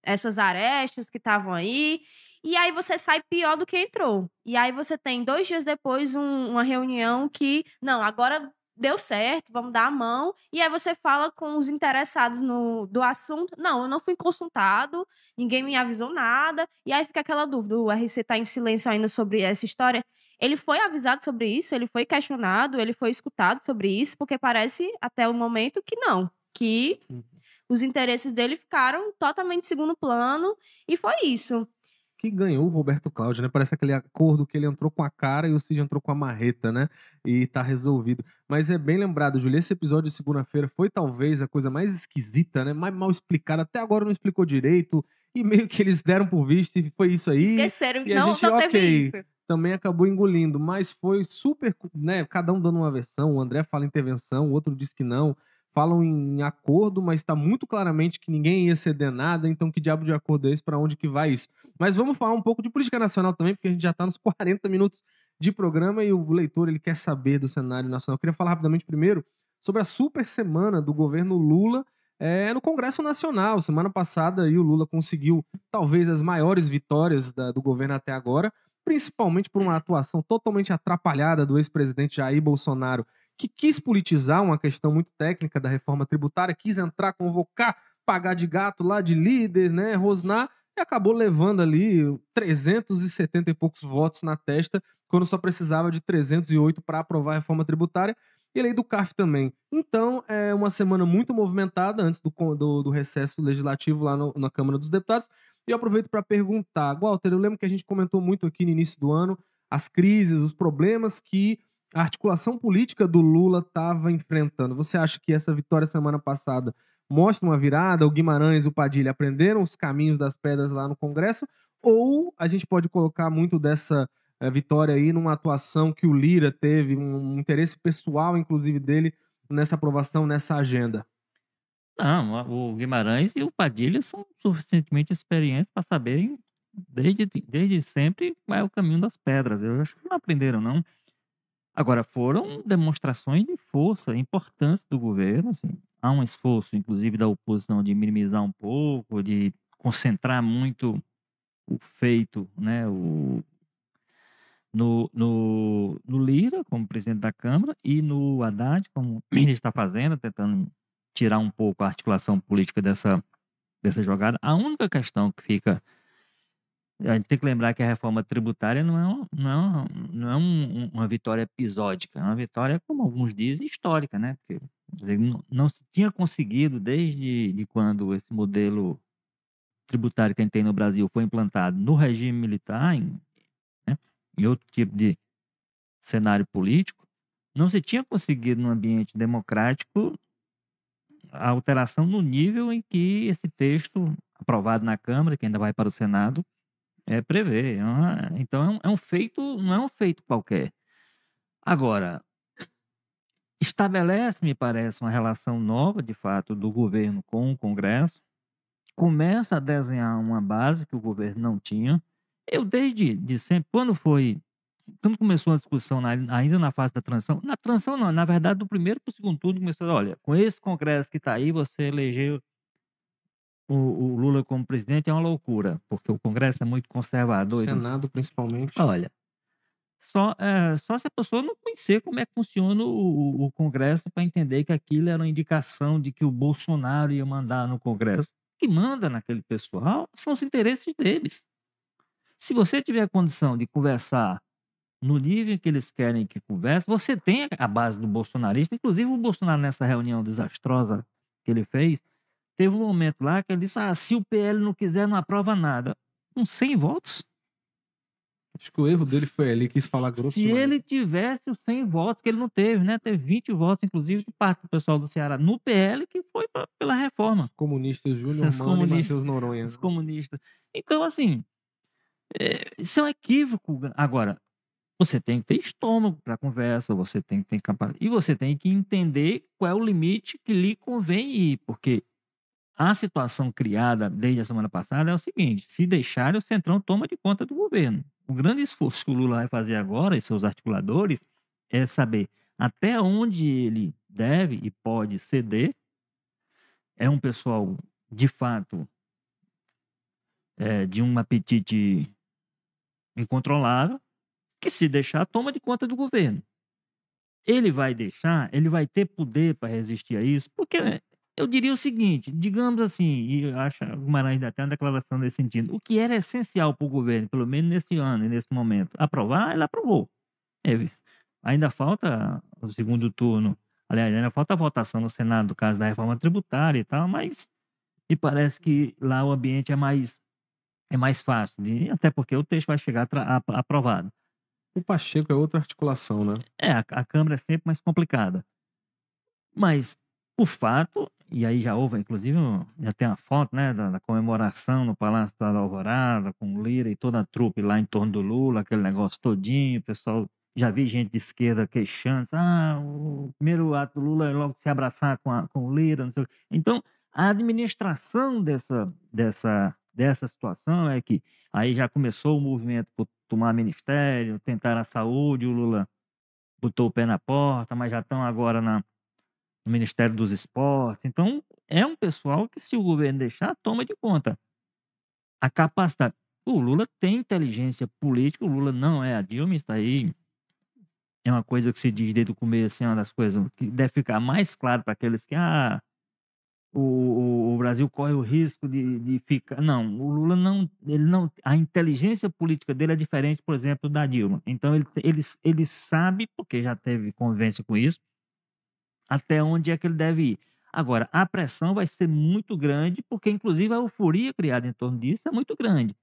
essas arestas que estavam aí. E aí você sai pior do que entrou. E aí você tem dois dias depois um, uma reunião que, não, agora deu certo, vamos dar a mão. E aí você fala com os interessados no, do assunto. Não, eu não fui consultado, ninguém me avisou nada. E aí fica aquela dúvida: o RC está em silêncio ainda sobre essa história. Ele foi avisado sobre isso, ele foi questionado, ele foi escutado sobre isso, porque parece até o momento que não, que uhum. os interesses dele ficaram totalmente segundo plano e foi isso que ganhou o Roberto Cláudio, né? Parece aquele acordo que ele entrou com a cara e o Cid entrou com a marreta, né? E tá resolvido. Mas é bem lembrado, Júlio, esse episódio de segunda-feira foi talvez a coisa mais esquisita, né? Mais mal explicada. Até agora não explicou direito. E meio que eles deram por visto e foi isso aí. Esqueceram, e não, a gente, não ok. Também acabou engolindo, mas foi super, né? Cada um dando uma versão. O André fala intervenção, o outro diz que não falam em acordo, mas está muito claramente que ninguém ia ceder nada, então que diabo de acordo é esse, para onde que vai isso? Mas vamos falar um pouco de política nacional também, porque a gente já está nos 40 minutos de programa e o leitor ele quer saber do cenário nacional. Eu queria falar rapidamente primeiro sobre a super semana do governo Lula é, no Congresso Nacional. Semana passada aí, o Lula conseguiu talvez as maiores vitórias da, do governo até agora, principalmente por uma atuação totalmente atrapalhada do ex-presidente Jair Bolsonaro que quis politizar uma questão muito técnica da reforma tributária, quis entrar, convocar, pagar de gato lá de líder, né, rosnar, e acabou levando ali 370 e poucos votos na testa, quando só precisava de 308 para aprovar a reforma tributária, e lei do CAF também. Então, é uma semana muito movimentada antes do, do, do recesso legislativo lá no, na Câmara dos Deputados, e eu aproveito para perguntar, Walter, eu lembro que a gente comentou muito aqui no início do ano as crises, os problemas que a articulação política do Lula estava enfrentando. Você acha que essa vitória semana passada mostra uma virada? O Guimarães e o Padilha aprenderam os caminhos das pedras lá no Congresso? Ou a gente pode colocar muito dessa é, vitória aí numa atuação que o Lira teve, um, interesse pessoal, inclusive, dele nessa aprovação, nessa agenda? Não, o Guimarães e o Padilha são suficientemente experientes para saberem desde, desde sempre qual é o caminho das pedras. Eu acho que não aprenderam, não. Agora, foram demonstrações de força importantes do governo. Assim. Há um esforço, inclusive, da oposição de minimizar um pouco, de concentrar muito o feito né, o, no, no, no Lira, como presidente da Câmara, e no Haddad, como ele está fazendo, tentando tirar um pouco a articulação política dessa, dessa jogada. A única questão que fica a gente tem que lembrar que a reforma tributária não é, um, não é, não é um, uma vitória episódica, é uma vitória, como alguns dizem, histórica, né? Porque não, não se tinha conseguido, desde de quando esse modelo tributário que a gente tem no Brasil foi implantado no regime militar, em, né, em outro tipo de cenário político, não se tinha conseguido no ambiente democrático a alteração no nível em que esse texto, aprovado na Câmara, que ainda vai para o Senado, é prever. Então é um, é um feito, não é um feito qualquer. Agora, estabelece, me parece, uma relação nova, de fato, do governo com o Congresso, começa a desenhar uma base que o governo não tinha. Eu, desde de sempre, quando foi. Quando começou a discussão, na, ainda na fase da transição, na transição não, na verdade, do primeiro para o segundo turno, começou, olha, com esse Congresso que está aí, você elegeu o, o, Lula como presidente é uma loucura, porque o Congresso é muito conservador. O Senado, principalmente. Olha, só, é, só se a pessoa não conhecer como é que funciona o, o Congresso para entender que aquilo era uma indicação de que o Bolsonaro ia mandar no Congresso. O que manda naquele pessoal são os interesses deles. Se você tiver a condição de conversar no nível que eles querem que converse, você tem a base do bolsonarista. Inclusive, o Bolsonaro, nessa reunião desastrosa que ele fez, Teve um momento lá que ele disse: ah, se o PL não quiser, não aprova nada. Com 100 votos. Acho que o erro dele foi ali, quis falar grosso. Se ele tivesse os 100 votos, que ele não teve, né? Teve 20 votos, inclusive, de parte do pessoal do Ceará no PL, que foi pra, pela reforma. Comunistas Júnior Mano e Matheus Noronha. Os comunistas. Então, assim, é, isso é um equívoco. Agora, Você tem que ter estômago para conversa, você tem que ter capacidade. E você tem que entender qual é o limite que lhe convém ir, porque a situação criada desde a semana passada é o seguinte: se deixar, o Centrão toma de conta do governo. O grande esforço que o Lula vai fazer agora e seus articuladores é saber até onde ele deve e pode ceder. É um pessoal, de fato, é, de um apetite incontrolável, que se deixar, toma de conta do governo. Ele vai deixar, ele vai ter poder para resistir a isso, porque eu diria o seguinte, digamos assim, e acho que o Guimarães ainda tem uma declaração nesse sentido, o que era essencial para o governo, pelo menos nesse ano e nesse momento, aprovar, ele aprovou. É, ainda falta o segundo turno, aliás, ainda falta a votação no Senado, do caso da reforma tributária e tal, mas me parece que lá o ambiente é mais é mais fácil, de, até porque o texto vai chegar aprovado. O Pacheco é outra articulação, né? É, a, a Câmara é sempre mais complicada. Mas o fato, e aí já houve, inclusive, já tem uma foto, né, da, da comemoração no Palácio da Alvorada, com Lira e toda a trupe lá em torno do Lula, aquele negócio todinho, o pessoal, já vi gente de esquerda queixando, ah, o primeiro ato do Lula é logo se abraçar com, a, com o Lira, não sei o quê. Então, a administração dessa, dessa, dessa situação é que aí já começou o movimento por tomar ministério, tentar a saúde, o Lula botou o pé na porta, mas já estão agora na, no Ministério dos Esportes. Então, é um pessoal que, se o governo deixar, toma de conta. A capacidade. O Lula tem inteligência política, o Lula não é a Dilma, está aí. É uma coisa que se diz desde o começo, assim, uma das coisas que deve ficar mais claro para aqueles que, ah, o, o, Brasil corre o risco de, de ficar. Não, o Lula não, ele não. A inteligência política dele é diferente, por exemplo, da Dilma. Então ele, ele, ele sabe, porque já teve convivência com isso, até onde é que ele deve ir. Agora, a pressão vai ser muito grande, porque inclusive a euforia criada em torno disso é muito grande.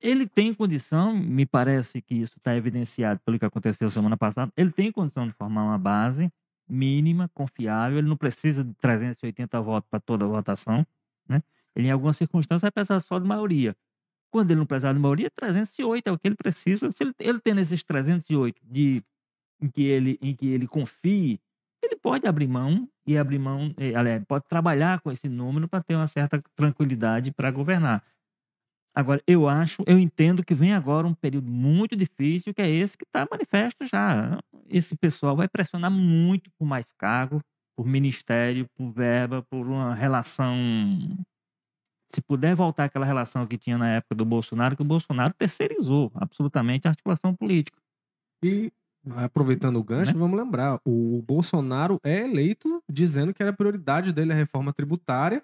Ele tem condição, me parece que isso está evidenciado pelo que aconteceu semana passada, ele tem condição de formar uma base mínima, confiável, ele não precisa de 380 votos para toda a votação, né? Ele, em algumas circunstâncias, vai precisar só de maioria. Quando ele não precisar de maioria, 308 é o que ele precisa. Se ele, ele tem esses 308 de, em, que ele, em que ele confie, ele pode abrir mão e abrir mão, eh, aliás, pode trabalhar com esse número para ter uma certa tranquilidade para governar. Agora, eu acho, eu entendo que vem agora um período muito difícil, que é esse que está manifesto já. Esse pessoal vai pressionar muito por mais cargo, por ministério, por verba, por uma relação. Se puder voltar àquela relação que tinha na época do Bolsonaro, que o Bolsonaro terceirizou absolutamente a articulação política. E aproveitando o gancho, né? vamos lembrar: o Bolsonaro é eleito dizendo que era prioridade dele a reforma tributária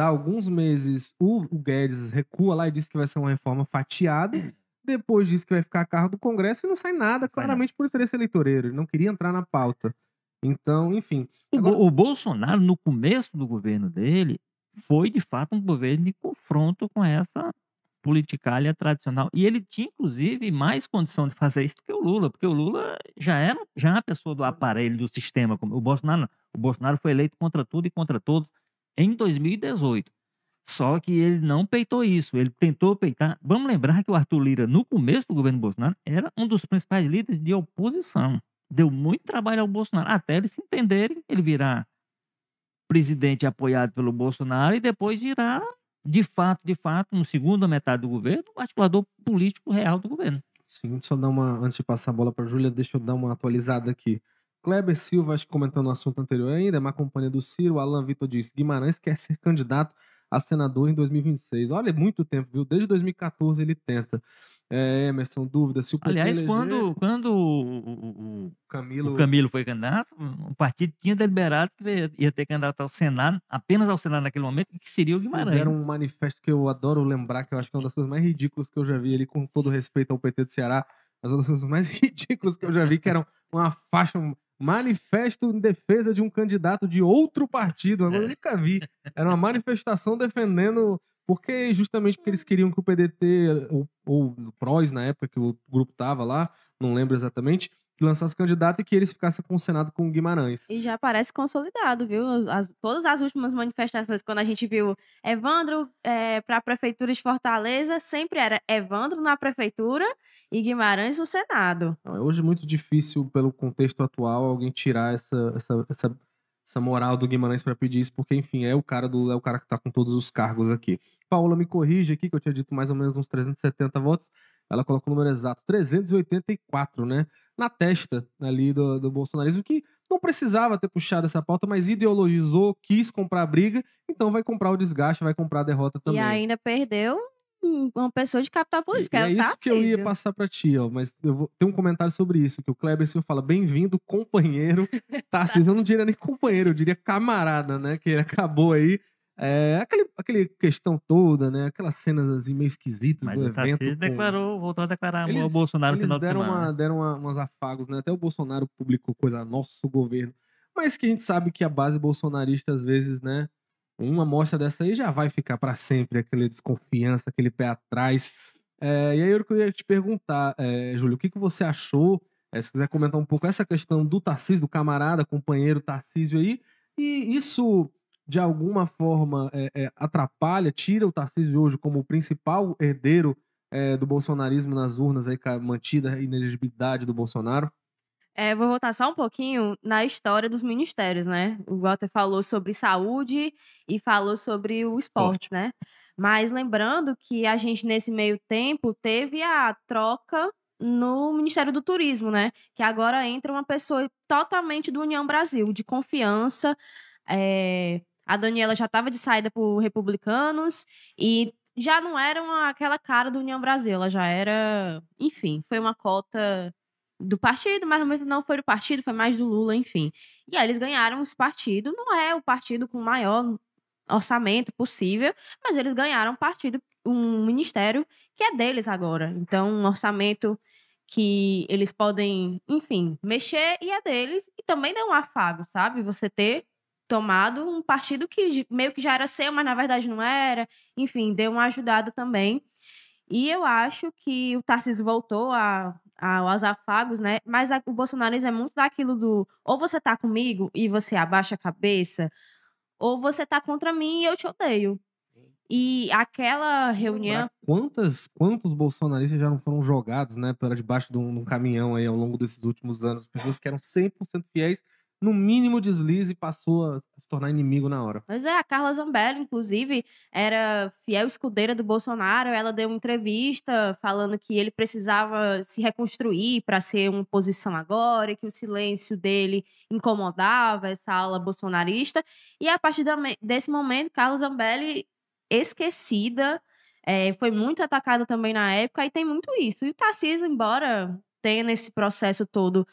Dá alguns meses, o, o Guedes recua lá e diz que vai ser uma reforma fatiada. Depois diz que vai ficar a cargo do Congresso e não sai nada, claramente por interesse eleitoreiro. Ele não queria entrar na pauta. Então, enfim. Agora... O, o Bolsonaro, no começo do governo dele, foi de fato um governo de confronto com essa politicalha tradicional. E ele tinha, inclusive, mais condição de fazer isso do que o Lula, porque o Lula já era já é uma pessoa do aparelho, do sistema. O Bolsonaro, o Bolsonaro foi eleito contra tudo e contra todos em 2018. Só que ele não peitou isso, ele tentou peitar. Vamos lembrar que o Arthur Lira, no começo do governo Bolsonaro, era um dos principais líderes de oposição. Deu muito trabalho ao Bolsonaro, até eles se entenderem, ele virar presidente apoiado pelo Bolsonaro e depois virar, de fato, de fato, no segunda metade do governo, o articulador político real do governo. Sim, só dar uma. Antes de passar a bola para a Júlia, deixa eu dar uma atualizada aqui. Kleber Silva, acho que comentando o assunto anterior ainda, é uma companhia do Ciro. Alan Vitor diz: Guimarães quer ser candidato a senador em 2026. Olha, é muito tempo, viu? Desde 2014 ele tenta. É, Emerson, dúvida se o PT Aliás, eleger... quando, quando o, o, Camilo... o Camilo foi candidato, o partido tinha deliberado que ia ter candidato ao Senado, apenas ao Senado naquele momento, que seria o Guimarães. Era um manifesto que eu adoro lembrar, que eu acho que é uma das coisas mais ridículas que eu já vi ali, com todo respeito ao PT do Ceará, mas uma das coisas mais ridículas que eu já vi, que era uma faixa, manifesto em defesa de um candidato de outro partido. Eu é. nunca vi. Era uma manifestação defendendo. Porque justamente porque eles queriam que o PDT, ou, ou o PROS na época que o grupo tava lá, não lembro exatamente, que lançasse candidato e que eles ficassem com o Senado com o Guimarães. E já parece consolidado, viu? As- todas as últimas manifestações, quando a gente viu Evandro para a Prefeitura de Fortaleza, sempre era Evandro na Prefeitura e Guimarães no Senado. É hoje muito difícil, pelo contexto atual, alguém tirar essa, essa, essa, essa moral do Guimarães para pedir isso, porque, enfim, é o cara do é o cara que está com todos os cargos aqui. Paola me corrige aqui, que eu tinha dito mais ou menos uns 370 votos. Ela colocou o número exato, 384, né? Na testa ali do, do bolsonarismo, que não precisava ter puxado essa pauta, mas ideologizou, quis comprar a briga, então vai comprar o desgaste, vai comprar a derrota também. E ainda perdeu uma pessoa de capital político. É, é o isso que eu ia passar pra ti, ó. Mas eu vou ter um comentário sobre isso, que o Kleber Silva fala, bem-vindo, companheiro. Tarcísio, eu não diria nem companheiro, eu diria camarada, né? Que ele acabou aí. É, aquele, aquele questão toda, né? Aquelas cenas assim, meio esquisitas Mas do o evento. Tarcísio com- declarou, voltou a declarar amor ao Eles- Bolsonaro no final de deram, semana. uma, deram uma, umas afagos, né? Até o Bolsonaro publicou coisa, nosso governo. Mas que a gente sabe que a base bolsonarista, às vezes, né? Uma amostra dessa aí já vai ficar para sempre, aquela desconfiança, aquele pé atrás. É, e aí eu queria te perguntar, é, Júlio, o que, que você achou? é, se quiser comentar um pouco essa questão do Tarcísio, do camarada, companheiro Tarcísio aí, e isso de alguma forma é, é, atrapalha, tira o Tarcísio hoje como o principal herdeiro é, do bolsonarismo nas urnas, aí, mantida a inelegibilidade do Bolsonaro? É, vou voltar só um pouquinho na história dos ministérios, né? O Walter falou sobre saúde e falou sobre o esporte, né? Mas lembrando que a gente, nesse meio tempo, teve a troca no Ministério do Turismo, né? Que agora entra uma pessoa totalmente do União Brasil, de confiança. É, A Daniela já estava de saída por republicanos e já não era uma- aquela cara do União Brasil, ela já era, enfim, foi uma cota do partido, mas não foi do partido, foi mais do Lula, enfim. E aí eles ganharam esse partido, não é o partido com maior orçamento possível, mas eles ganharam um partido, um ministério que é deles agora. Então, um orçamento que eles podem, enfim, mexer e é deles. E também dá um afago, sabe? Você ter tomado um partido que meio que já era seu, mas na verdade não era. Enfim, deu uma ajudada também. E eu acho que o Tarcísio voltou a, a- aos afagos, né? Mas a- o bolsonarismo é muito daquilo do ou você tá comigo e você abaixa a cabeça, ou você tá contra mim e eu te odeio. E aquela reunião. Pra Quantas, quantos bolsonaristas já não foram jogados, né, para debaixo de um, de um caminhão aí ao longo desses últimos anos? Pessoas que eram 100% fiéis, no mínimo deslize passou a se tornar inimigo na hora. Pois é, a Carla Zambelli, inclusive, era fiel escudeira do Bolsonaro. Ela deu uma entrevista falando que ele precisava se reconstruir para ser uma oposição agora, e que o silêncio dele incomodava essa ala bolsonarista. E a partir desse momento, Carla Zambelli, esquecida, eh, foi muito atacada também na época, e tem muito isso. E o Tarcísio, embora tenha nesse processo todo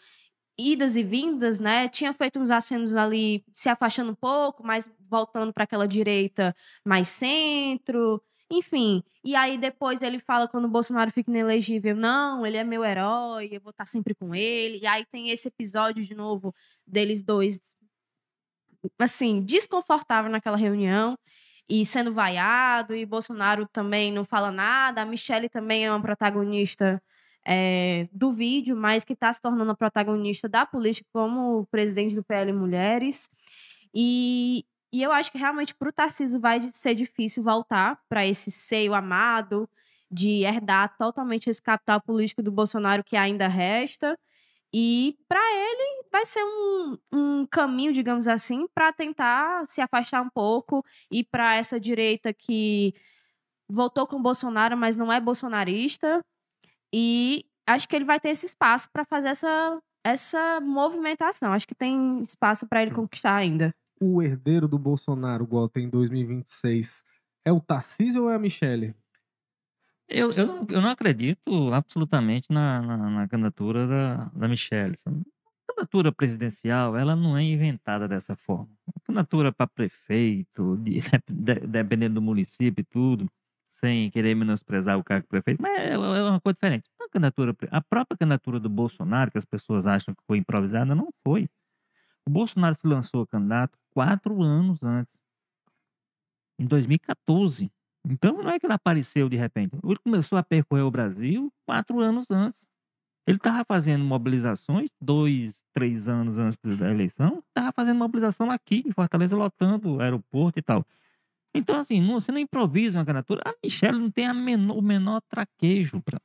idas e vindas, né? Tinha feito uns acenos ali, se afastando um pouco, mas voltando para aquela direita mais centro, enfim. E aí depois ele fala quando o Bolsonaro fica inelegível, não, ele é meu herói, eu vou estar sempre com ele. E aí tem esse episódio de novo deles dois assim, desconfortável naquela reunião e sendo vaiado, e Bolsonaro também não fala nada. A Michelle também é uma protagonista é, do vídeo, mas que está se tornando a protagonista da política como presidente do PL Mulheres. E, e eu acho que realmente para o Tarcísio vai ser difícil voltar para esse seio amado de herdar totalmente esse capital político do Bolsonaro que ainda resta. E para ele vai ser um, um caminho, digamos assim, para tentar se afastar um pouco e para essa direita que votou com Bolsonaro, mas não é bolsonarista. E acho que ele vai ter esse espaço para fazer essa, essa movimentação. Acho que tem espaço para ele conquistar ainda. O herdeiro do Bolsonaro, igual tem em 2026, é o Tarcísio ou é a Michelle? Eu, eu, não, eu não acredito absolutamente na, na, na candidatura da, da Michelle. A candidatura presidencial, ela não é inventada dessa forma. A candidatura para prefeito, de- de- dependendo do município e tudo, sem querer menosprezar o cargo de prefeito, mas é, é uma coisa diferente. A, candidatura, a própria candidatura do Bolsonaro, que as pessoas acham que foi improvisada, não foi. O Bolsonaro se lançou candidato quatro anos antes, em 2014. Então não é que ele apareceu de repente. Ele começou a percorrer o Brasil quatro anos antes. Ele estava fazendo mobilizações dois, três anos antes da eleição, estava fazendo mobilização aqui em Fortaleza, lotando o aeroporto e tal. Então, assim, não, você não improvisa uma candidatura. A Michelle não tem menor, o menor traquejo. Pra...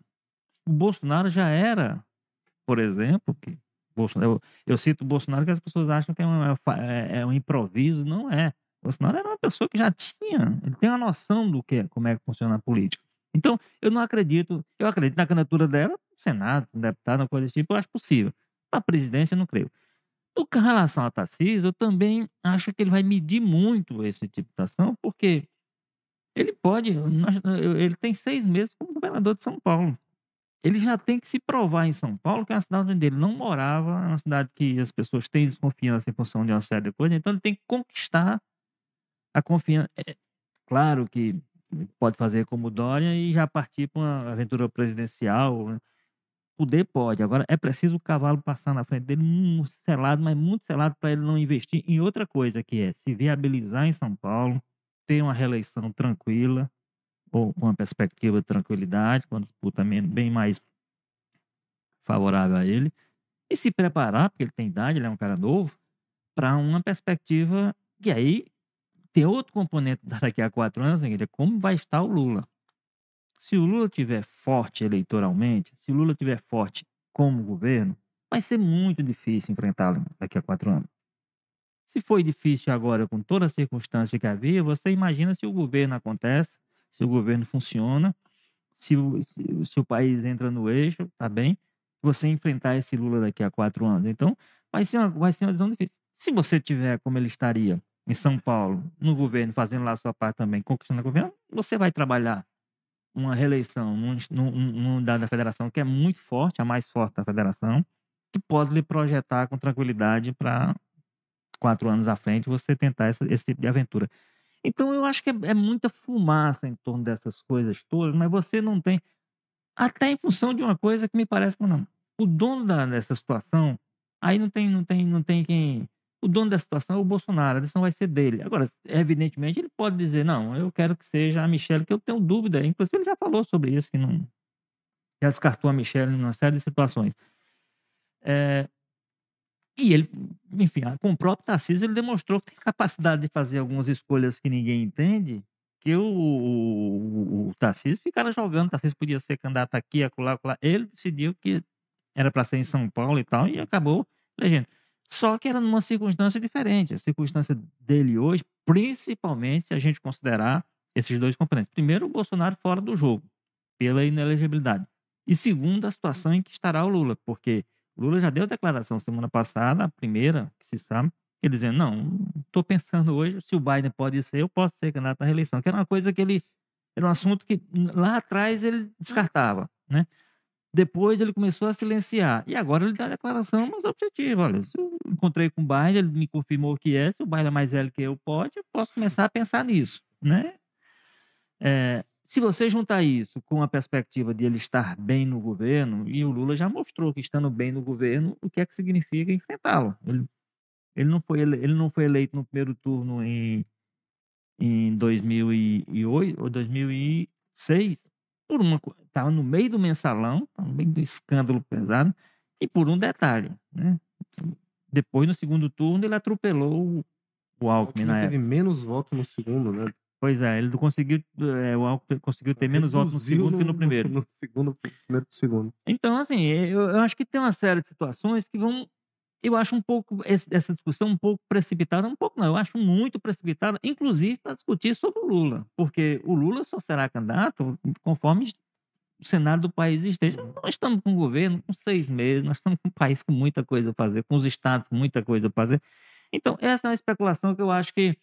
O Bolsonaro já era, por exemplo, que Bolsonaro, eu, eu cito o Bolsonaro que as pessoas acham que é um, é, é um improviso. Não é. O Bolsonaro era uma pessoa que já tinha, ele tem uma noção do que como é que funciona a política. Então, eu não acredito, eu acredito na candidatura dela, Senado, deputado, uma coisa desse tipo, eu acho possível. Para a presidência, não creio. No que relação a Tarcísio, eu também acho que ele vai medir muito esse tipo de ação, porque ele pode, ele tem seis meses como governador de São Paulo. Ele já tem que se provar em São Paulo, que é uma cidade onde ele não morava, é uma cidade que as pessoas têm desconfiança em função de uma série de coisas, então ele tem que conquistar a confiança. É, claro que pode fazer como Dória e já partir para uma aventura presidencial. Né? Poder pode. Agora é preciso o cavalo passar na frente dele, muito selado, mas muito selado para ele não investir em outra coisa, que é se viabilizar em São Paulo, ter uma reeleição tranquila, ou com uma perspectiva de tranquilidade, com uma disputa bem mais favorável a ele, e se preparar, porque ele tem idade, ele é um cara novo, para uma perspectiva que aí tem outro componente daqui a quatro anos, é como vai estar o Lula. Se o Lula tiver forte eleitoralmente, se o Lula tiver forte como governo, vai ser muito difícil enfrentá-lo daqui a quatro anos. Se foi difícil agora com toda a circunstância que havia, você imagina se o governo acontece, se o governo funciona, se o, se, se o país entra no eixo, tá bem? Você enfrentar esse Lula daqui a quatro anos. Então, vai ser uma, vai ser uma decisão difícil. Se você tiver como ele estaria em São Paulo, no governo, fazendo lá a sua parte também, conquistando o governo, você vai trabalhar uma reeleição unidade da federação que é muito forte, a mais forte da federação, que pode lhe projetar com tranquilidade para quatro anos à frente você tentar essa, esse tipo de aventura. Então eu acho que é, é, muita fumaça em torno dessas coisas todas, mas você não tem. Até em função de uma coisa que me parece que não. O dono da, dessa situação, aí não tem, não tem, não tem quem o dono da situação é o Bolsonaro, a decisão vai ser dele. Agora, evidentemente, ele pode dizer, não, eu quero que seja a Michelle, que eu tenho dúvida. Inclusive, ele já falou sobre isso, que não. Já descartou a Michelle em uma série de situações. É, e ele, enfim, com o próprio Tarcísio, ele demonstrou que tem capacidade de fazer algumas escolhas que ninguém entende, que o, o, o Tarcísio ficara jogando. O Tarcísio podia ser candidato aqui, acolá, acolá. Ele decidiu que era para ser em São Paulo e tal, e acabou elegendo. Só que era numa circunstância diferente. A circunstância dele hoje, principalmente se a gente considerar esses dois componentes. Primeiro, o Bolsonaro fora do jogo, pela inelegibilidade. E segundo, a situação em que estará o Lula, porque Lula já deu declaração semana passada, a primeira, que se sabe, ele dizendo, não, estou pensando hoje, se o Biden pode ser, eu posso ser candidato à reeleição, que era uma coisa que ele, era um assunto que lá atrás ele descartava, né? Depois ele começou a silenciar. E agora ele dá a declaração mais objetiva. Olha, se eu encontrei com o Biden, ele me confirmou que é. Se o Biden é mais velho que eu, pode, eu posso começar a pensar nisso. Né? É, se você juntar isso com a perspectiva de ele estar bem no governo, e o Lula já mostrou que estando bem no governo, o que é que significa enfrentá-lo. Ele, ele, não foi ele, ele não foi eleito no primeiro turno em, em 2008 ou 2006 por uma estava no meio do mensalão, no meio do escândalo pesado, e por um detalhe, né? Depois, no segundo turno, ele atropelou o Alckmin na época. teve menos votos no segundo, né? Pois é, ele conseguiu, é, o Alckmin conseguiu ter menos votos no segundo no, que no primeiro. No segundo, primeiro segundo. Então, assim, eu, eu acho que tem uma série de situações que vão eu acho um pouco essa discussão um pouco precipitada, um pouco não, eu acho muito precipitada, inclusive para discutir sobre o Lula, porque o Lula só será candidato conforme o cenário do país esteja. Nós estamos com um governo com seis meses, nós estamos com um país com muita coisa a fazer, com os estados com muita coisa a fazer. Então, essa é uma especulação que eu acho que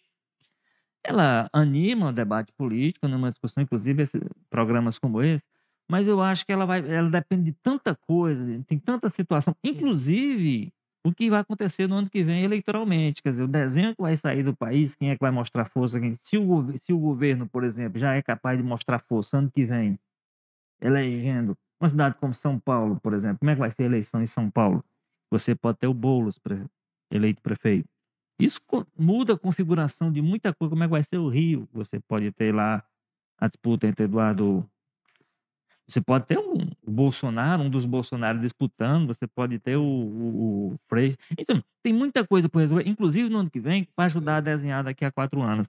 ela anima o debate político, numa discussão, inclusive, esse, programas como esse, mas eu acho que ela vai, ela depende de tanta coisa, tem tanta situação, inclusive o que vai acontecer no ano que vem eleitoralmente. Quer dizer, o desenho que vai sair do país, quem é que vai mostrar força? Quem, se, o, se o governo, por exemplo, já é capaz de mostrar força ano que vem, elegendo uma cidade como São Paulo, por exemplo, como é que vai ser a eleição em São Paulo? Você pode ter o Boulos pre, eleito prefeito. Isso muda a configuração de muita coisa. Como é que vai ser o Rio? Você pode ter lá a disputa entre Eduardo Você pode ter o Bolsonaro, um dos Bolsonaros disputando, você pode ter o, o, o Freixo. Então, tem muita coisa para resolver, inclusive no ano que vem, para ajudar a desenhar daqui a quatro anos.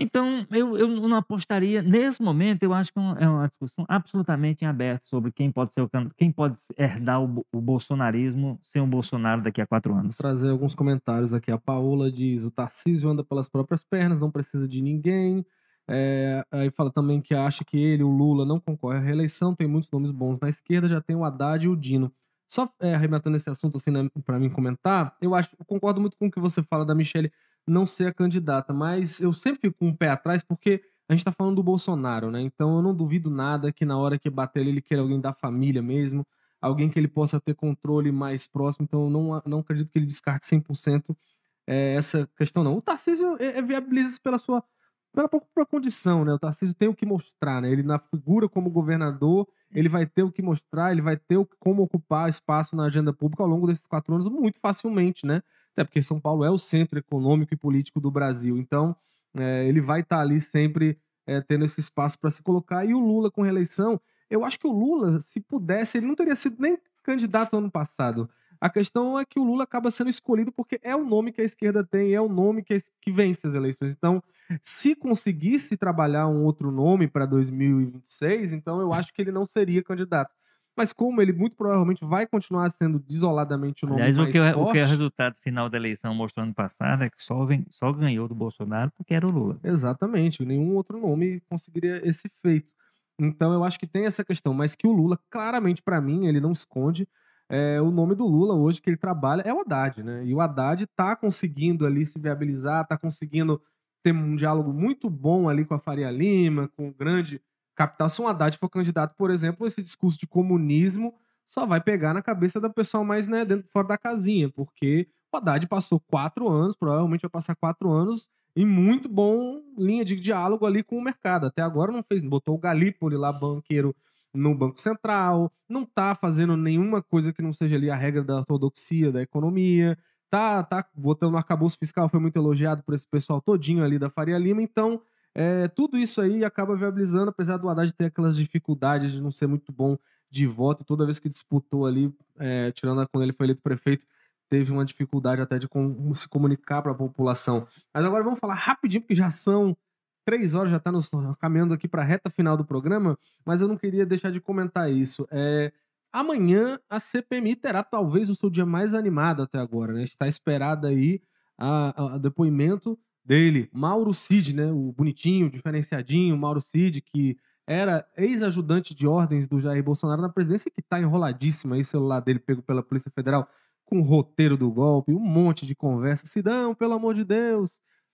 Então, eu, eu não apostaria. Nesse momento, eu acho que é uma discussão absolutamente em aberto sobre quem pode ser o quem pode herdar o, o bolsonarismo sem o Bolsonaro daqui a quatro anos. Vou trazer alguns comentários aqui. A Paola diz: o Tarcísio anda pelas próprias pernas, não precisa de ninguém. É, aí fala também que acha que ele, o Lula, não concorre à reeleição. Tem muitos nomes bons na esquerda, já tem o Haddad e o Dino. Só é, arrematando esse assunto assim, né, para mim comentar, eu acho, eu concordo muito com o que você fala da Michelle não ser a candidata, mas eu sempre fico com um pé atrás porque a gente tá falando do Bolsonaro, né? Então eu não duvido nada que na hora que bater ele, ele queira alguém da família mesmo, alguém que ele possa ter controle mais próximo. Então eu não, não acredito que ele descarte 100% é, essa questão, não. O Tarcísio é, é viabiliza pela sua pela própria condição, né? O Tarcísio tem o que mostrar, né? Ele na figura como governador, ele vai ter o que mostrar, ele vai ter o, como ocupar espaço na agenda pública ao longo desses quatro anos muito facilmente, né? Até porque São Paulo é o centro econômico e político do Brasil. Então, é, ele vai estar tá ali sempre é, tendo esse espaço para se colocar. E o Lula com reeleição, eu acho que o Lula, se pudesse, ele não teria sido nem candidato ano passado. A questão é que o Lula acaba sendo escolhido porque é o nome que a esquerda tem, é o nome que, que vence as eleições. Então, se conseguisse trabalhar um outro nome para 2026, então eu acho que ele não seria candidato. Mas como ele muito provavelmente vai continuar sendo desoladamente o nome Aliás, mais o que, forte... o que o resultado final da eleição mostrou ano passado é que só, vem, só ganhou do Bolsonaro porque era o Lula. Exatamente. Nenhum outro nome conseguiria esse feito. Então eu acho que tem essa questão, mas que o Lula, claramente para mim, ele não esconde. É, o nome do Lula hoje que ele trabalha é o Haddad, né? E o Haddad tá conseguindo ali se viabilizar, tá conseguindo ter um diálogo muito bom ali com a Faria Lima, com o grande capital. Se um Haddad for candidato, por exemplo, esse discurso de comunismo só vai pegar na cabeça da pessoa mais né, dentro, fora da casinha, porque o Haddad passou quatro anos, provavelmente vai passar quatro anos em muito bom linha de diálogo ali com o mercado. Até agora não fez, botou o Galípoli lá, banqueiro, no Banco Central, não tá fazendo nenhuma coisa que não seja ali a regra da ortodoxia da economia, tá, tá botando no arcabouço fiscal, foi muito elogiado por esse pessoal todinho ali da Faria Lima, então é, tudo isso aí acaba viabilizando, apesar do Haddad ter aquelas dificuldades de não ser muito bom de voto, toda vez que disputou ali, é, tirando quando ele foi eleito prefeito, teve uma dificuldade até de com, se comunicar para a população. Mas agora vamos falar rapidinho, porque já são três horas, já está caminhando aqui para a reta final do programa, mas eu não queria deixar de comentar isso. É, amanhã a CPMI terá talvez o seu dia mais animado até agora, né? Está esperada aí a depoimento dele, Mauro Cid, né? O bonitinho, diferenciadinho, Mauro Cid, que era ex-ajudante de ordens do Jair Bolsonaro na presidência, que tá enroladíssimo aí, celular dele pego pela Polícia Federal, com o roteiro do golpe, um monte de conversa. Sidão, pelo amor de Deus,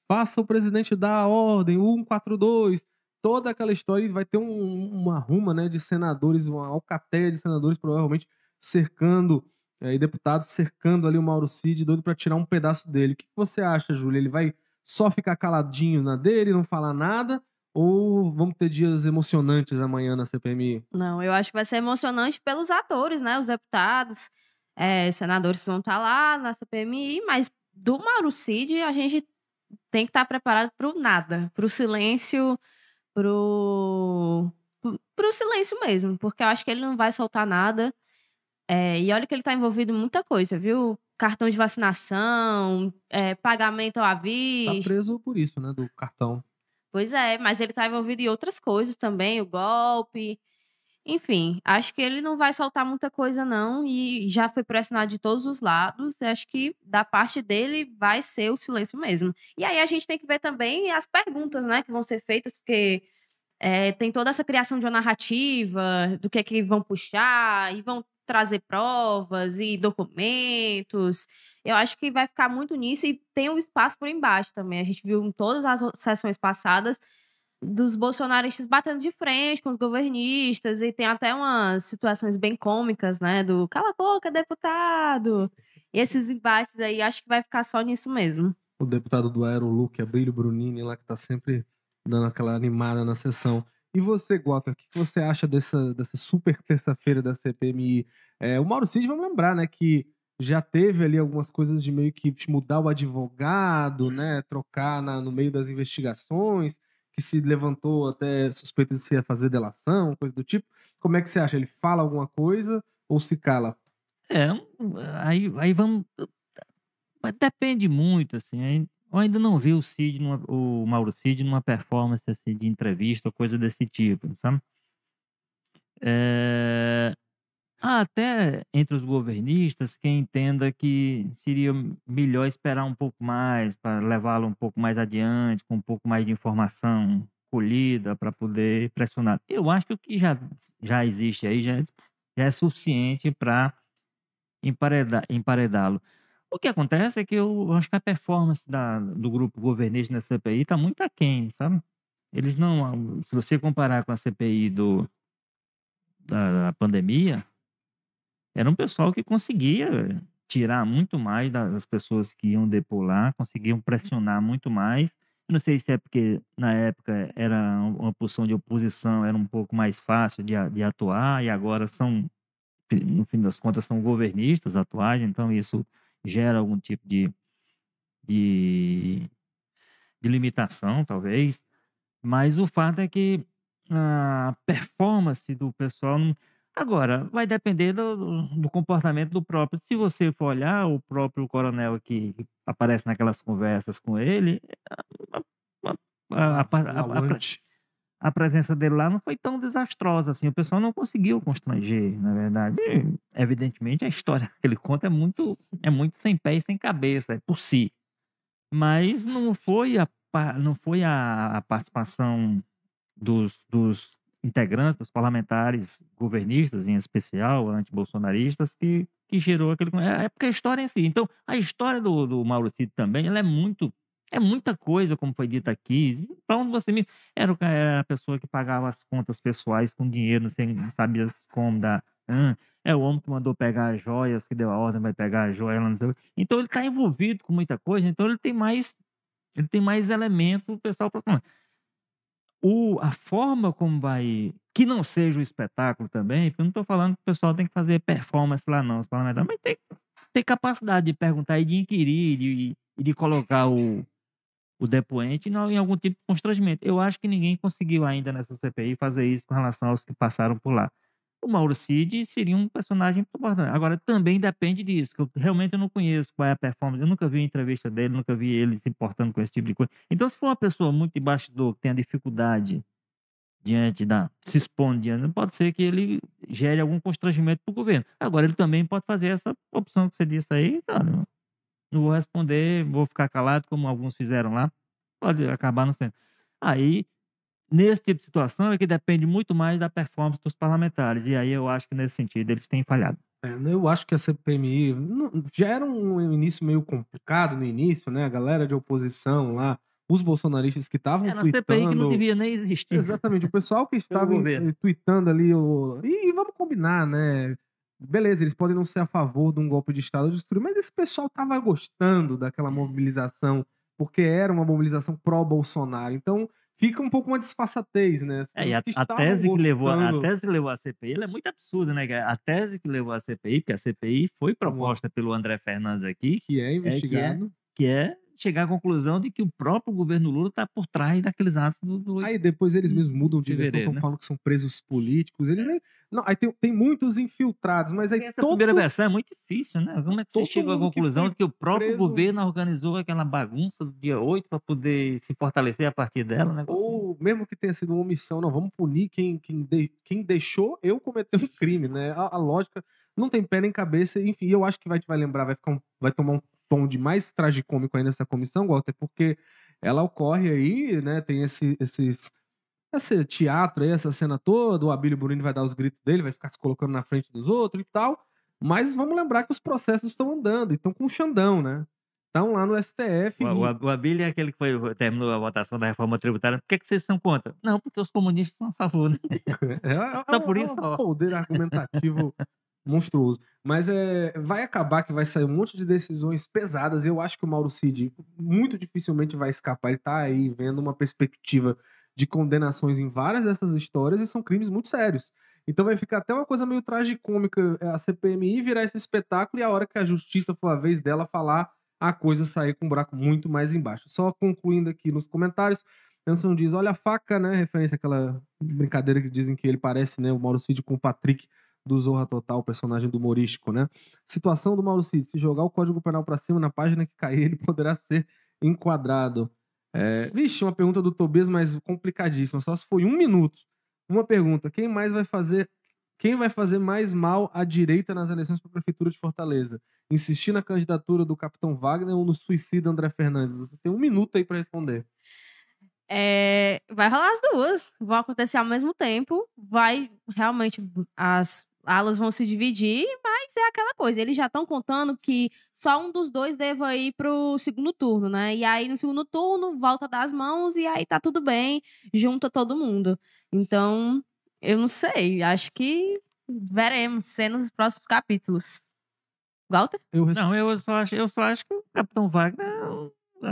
faça o presidente dar a ordem, 142, toda aquela história. Vai ter um, uma ruma né, de senadores, uma alcateia de senadores, provavelmente cercando, é, deputados cercando ali o Mauro Cid, doido para tirar um pedaço dele. O que você acha, Júlia? Ele vai só ficar caladinho na dele, não falar nada? Ou vamos ter dias emocionantes amanhã na CPMI? Não, eu acho que vai ser emocionante pelos atores, né? Os deputados, é, senadores vão estar lá na CPMI, mas do Mauro Cid a gente tem que estar preparado para o nada, para o silêncio, para o silêncio mesmo, porque eu acho que ele não vai soltar nada. É, e olha que ele está envolvido em muita coisa, viu? Cartão de vacinação, é, pagamento à vista. Tá preso por isso, né, do cartão. Pois é, mas ele tá envolvido em outras coisas também, o golpe. Enfim, acho que ele não vai soltar muita coisa, não, e já foi pressionado de todos os lados. Acho que da parte dele vai ser o silêncio mesmo. E aí a gente tem que ver também as perguntas, né, que vão ser feitas, porque é, tem toda essa criação de uma narrativa, do que é que vão puxar, e vão trazer provas e documentos. Eu acho que vai ficar muito nisso e tem um espaço por embaixo também. A gente viu em todas as sessões passadas dos bolsonaristas batendo de frente com os governistas e tem até umas situações bem cômicas, né, do cala a boca, deputado. E esses embates aí, acho que vai ficar só nisso mesmo. O deputado do Aeroluc, Abrílio Brunini, lá que tá sempre dando aquela animada na sessão. E você, Gota, o que você acha dessa, dessa super terça-feira da CPMI? É, o Mauro Cid, vamos lembrar, né, que já teve ali algumas coisas de meio que mudar o advogado, né, trocar na, no meio das investigações, que se levantou até suspeita de se ia fazer delação, coisa do tipo. Como é que você acha? Ele fala alguma coisa ou se cala? É, aí, aí vamos. Mas depende muito, assim. Eu ainda não vi o Cid, numa- o Mauro Cid, numa performance assim, de entrevista ou coisa desse tipo, sabe? É, Há até entre os governistas quem entenda que seria melhor esperar um pouco mais para levá-lo um pouco mais adiante, com um pouco mais de informação colhida para poder pressionar. Eu acho que o que já, já existe aí já, já é suficiente para emparedá-lo. O que acontece é que eu acho que a performance da, do grupo governista na CPI está muito aquém, sabe? Eles não. Se você comparar com a CPI do, da, da pandemia, era um pessoal que conseguia tirar muito mais da- das pessoas que iam depor lá, conseguiam pressionar muito mais. Não sei se é porque na época era um- uma posição de oposição, era um pouco mais fácil de, de atuar, e agora são, no fim das contas, são governistas atuais, então isso gera algum tipo de, de, de limitação, talvez. Mas o fato é que a performance do pessoal. não- Agora, vai depender do, do- comportamento do próprio. Se você for olhar, o próprio coronel que que aparece naquelas conversas com ele, a, a- a- a- presença dele lá não foi tão desastrosa assim. O pessoal não conseguiu constranger, na verdade. E, evidentemente, a história que ele conta é muito, é muito sem pé e sem cabeça, é por si. Mas não foi a, não foi a, a participação dos, dos integrantes, dos parlamentares governistas, em especial, antibolsonaristas, que, que gerou aquele. É, é porque a história em si. Então, a história do, do Mauro Cid também ela é muito. É muita coisa, como foi dito aqui. Para onde você me. Era, a pessoa que pagava as contas pessoais com dinheiro, não sabia como dar. Hum, é o homem que mandou pegar as joias, que deu a ordem, vai pegar a joia. não sei. Então ele está envolvido com muita coisa, então ele tem mais. Ele tem mais elementos, o pessoal. pra- O, a forma como vai. Que não seja o espetáculo também, porque eu não estou falando que o pessoal tem que fazer performance lá, não, os parlamentares, mas tem ter capacidade de perguntar e de inquirir de, de colocar o, o depoente em, algum tipo de constrangimento. Eu acho que ninguém conseguiu ainda nessa CPI fazer isso com relação aos que passaram por lá. O Mauro Cid seria um personagem importante. Agora, também depende disso, que eu realmente não conheço qual é a performance. Eu nunca vi a entrevista dele, nunca vi ele se importando com esse tipo de coisa. Então, se for uma pessoa muito embaixador, que tenha dificuldade diante da. se expondo diante, pode ser que ele gere algum constrangimento para o governo. Agora, ele também pode fazer essa opção que você disse aí, não, vou responder, vou ficar calado, como alguns fizeram lá. Pode acabar não sendo. Aí, nesse tipo de situação, é que depende muito mais da performance dos parlamentares. E aí eu acho que nesse sentido eles têm falhado. É, eu acho que a CPMI já era um início meio complicado no início, né? A galera de oposição lá, os bolsonaristas que estavam Era uma CPI que não tweetando- devia nem existir. Exatamente, o pessoal que estava eh, tweetando ali, o... e, e vamos combinar, né? Beleza, eles podem não ser a favor de um golpe de Estado de destruir, mas esse pessoal tava gostando daquela mobilização, porque era uma mobilização pró-Bolsonaro. Então, fica um pouco uma disfarçatez, né? É, e a, que a tese que levou, a tese que levou a CPI ela é muito absurda, né? A tese que levou a CPI, porque a CPI foi proposta pelo André Fernandes aqui, que é investigado. que é chegar à conclusão de que o próprio governo Lula está por trás daqueles atos do, do Aí depois eles mesmos mudam de versão, estão né? falando que são presos políticos. Eles nem. Não, aí tem, tem muitos infiltrados, mas aí Essa todo. primeira versão é muito difícil, né? Como é que você todo chegou à conclusão de que o próprio preso- governo organizou aquela bagunça do dia 8 para poder se fortalecer a partir dela? Um Ou mesmo que tenha sido uma omissão, não, vamos punir quem, quem, de- quem deixou eu cometer um crime, né? A, a lógica não tem pé nem cabeça, enfim, eu acho que vai, vai lembrar, vai, ficar um- vai tomar um tom de mais tragicômico ainda essa comissão, Walter, porque ela ocorre aí, né? Tem esse, esses, esse teatro aí, essa cena toda, o Abílio Burini vai dar os gritos dele, vai ficar se colocando na frente dos outros e tal. Mas vamos lembrar que os processos estão andando, e estão com o Xandão, né? Estão lá no STF. O, e- o, Abílio é aquele que foi, terminou a votação da reforma tributária. Por que, que vocês são contra? Não, porque os comunistas são a favor. Né? É, é, Só é por um- isso, é um poder argumentativo monstruoso. Mas é, vai acabar que vai sair um monte de decisões pesadas. Eu acho que o Mauro Cid muito dificilmente vai escapar. Ele tá aí vendo uma perspectiva de condenações em várias dessas histórias e são crimes muito sérios. Então vai ficar até uma coisa meio tragicômica é, a CPMI virar esse espetáculo e a hora que a justiça for a vez dela falar, a coisa sair com um buraco muito mais embaixo. Só concluindo aqui nos comentários, Nelson diz: olha a faca, né? Referência àquela brincadeira que dizem que ele parece, né? O Mauro Cid com o Patrick do Zorra Total, personagem do humorístico, né? Situação do Mauro Cid: se jogar o código penal para cima na página que cair, ele poderá ser enquadrado. É, vixe, uma pergunta do Tobias, mas complicadíssima. Só se foi um minuto. Uma pergunta: quem mais vai fazer. Quem vai fazer mais mal à direita nas eleições para a Prefeitura de Fortaleza? Insistir na candidatura do capitão Wagner ou no suicida André Fernandes? Você tem um minuto aí para responder. É, vai rolar as duas, vão acontecer ao mesmo tempo, vai realmente as alas vão se dividir, mas é aquela coisa, eles já estão contando que só um dos dois deva ir pro segundo turno, né? E aí no segundo turno volta das mãos e aí tá tudo bem, junta todo mundo. Então, eu não sei, acho que veremos cenas nos próximos capítulos. Walter? Eu Não, eu só acho, eu só acho que o Capitão Wagner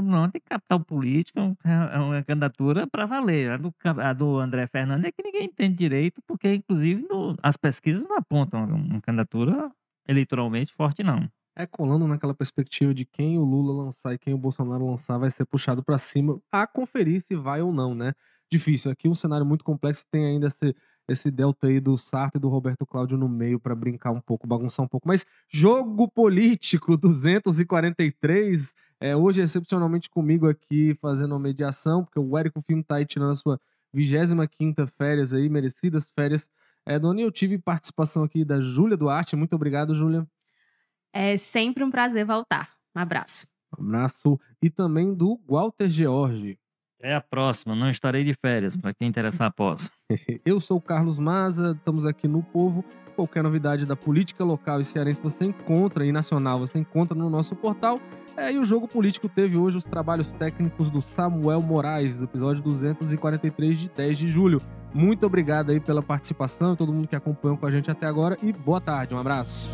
não tem capital político, é, é uma candidatura para valer. A do, a do, André Fernandes é que ninguém entende direito, porque, inclusive, no, as pesquisas não apontam uma candidatura eleitoralmente forte, não. É colando naquela perspectiva de quem o Lula lançar e quem o Bolsonaro lançar vai ser puxado para cima a conferir se vai ou não, né? Difícil. Aqui um cenário muito complexo tem ainda esse esse delta aí do Sarto e do Roberto Cláudio no meio para brincar um pouco, bagunçar um pouco. Mas jogo político 243, é, hoje excepcionalmente comigo aqui fazendo uma mediação, porque o Érico Filme tá aí tirando a sua 25 férias aí, merecidas férias. É, Doni, eu tive participação aqui da Júlia Duarte. Muito obrigado, Júlia. É sempre um prazer voltar. Um abraço. Um abraço. E também do Walter George. Até a próxima, não estarei de férias, para quem interessar após. Eu sou o Carlos Maza, estamos aqui no Povo. Qualquer novidade da política local e cearense você encontra, e nacional você encontra no nosso portal. É, e o Jogo Político teve hoje os trabalhos técnicos do Samuel Moraes, episódio 243 de 10 de julho. Muito obrigado aí pela participação, todo mundo que acompanhou com a gente até agora e boa tarde, um abraço.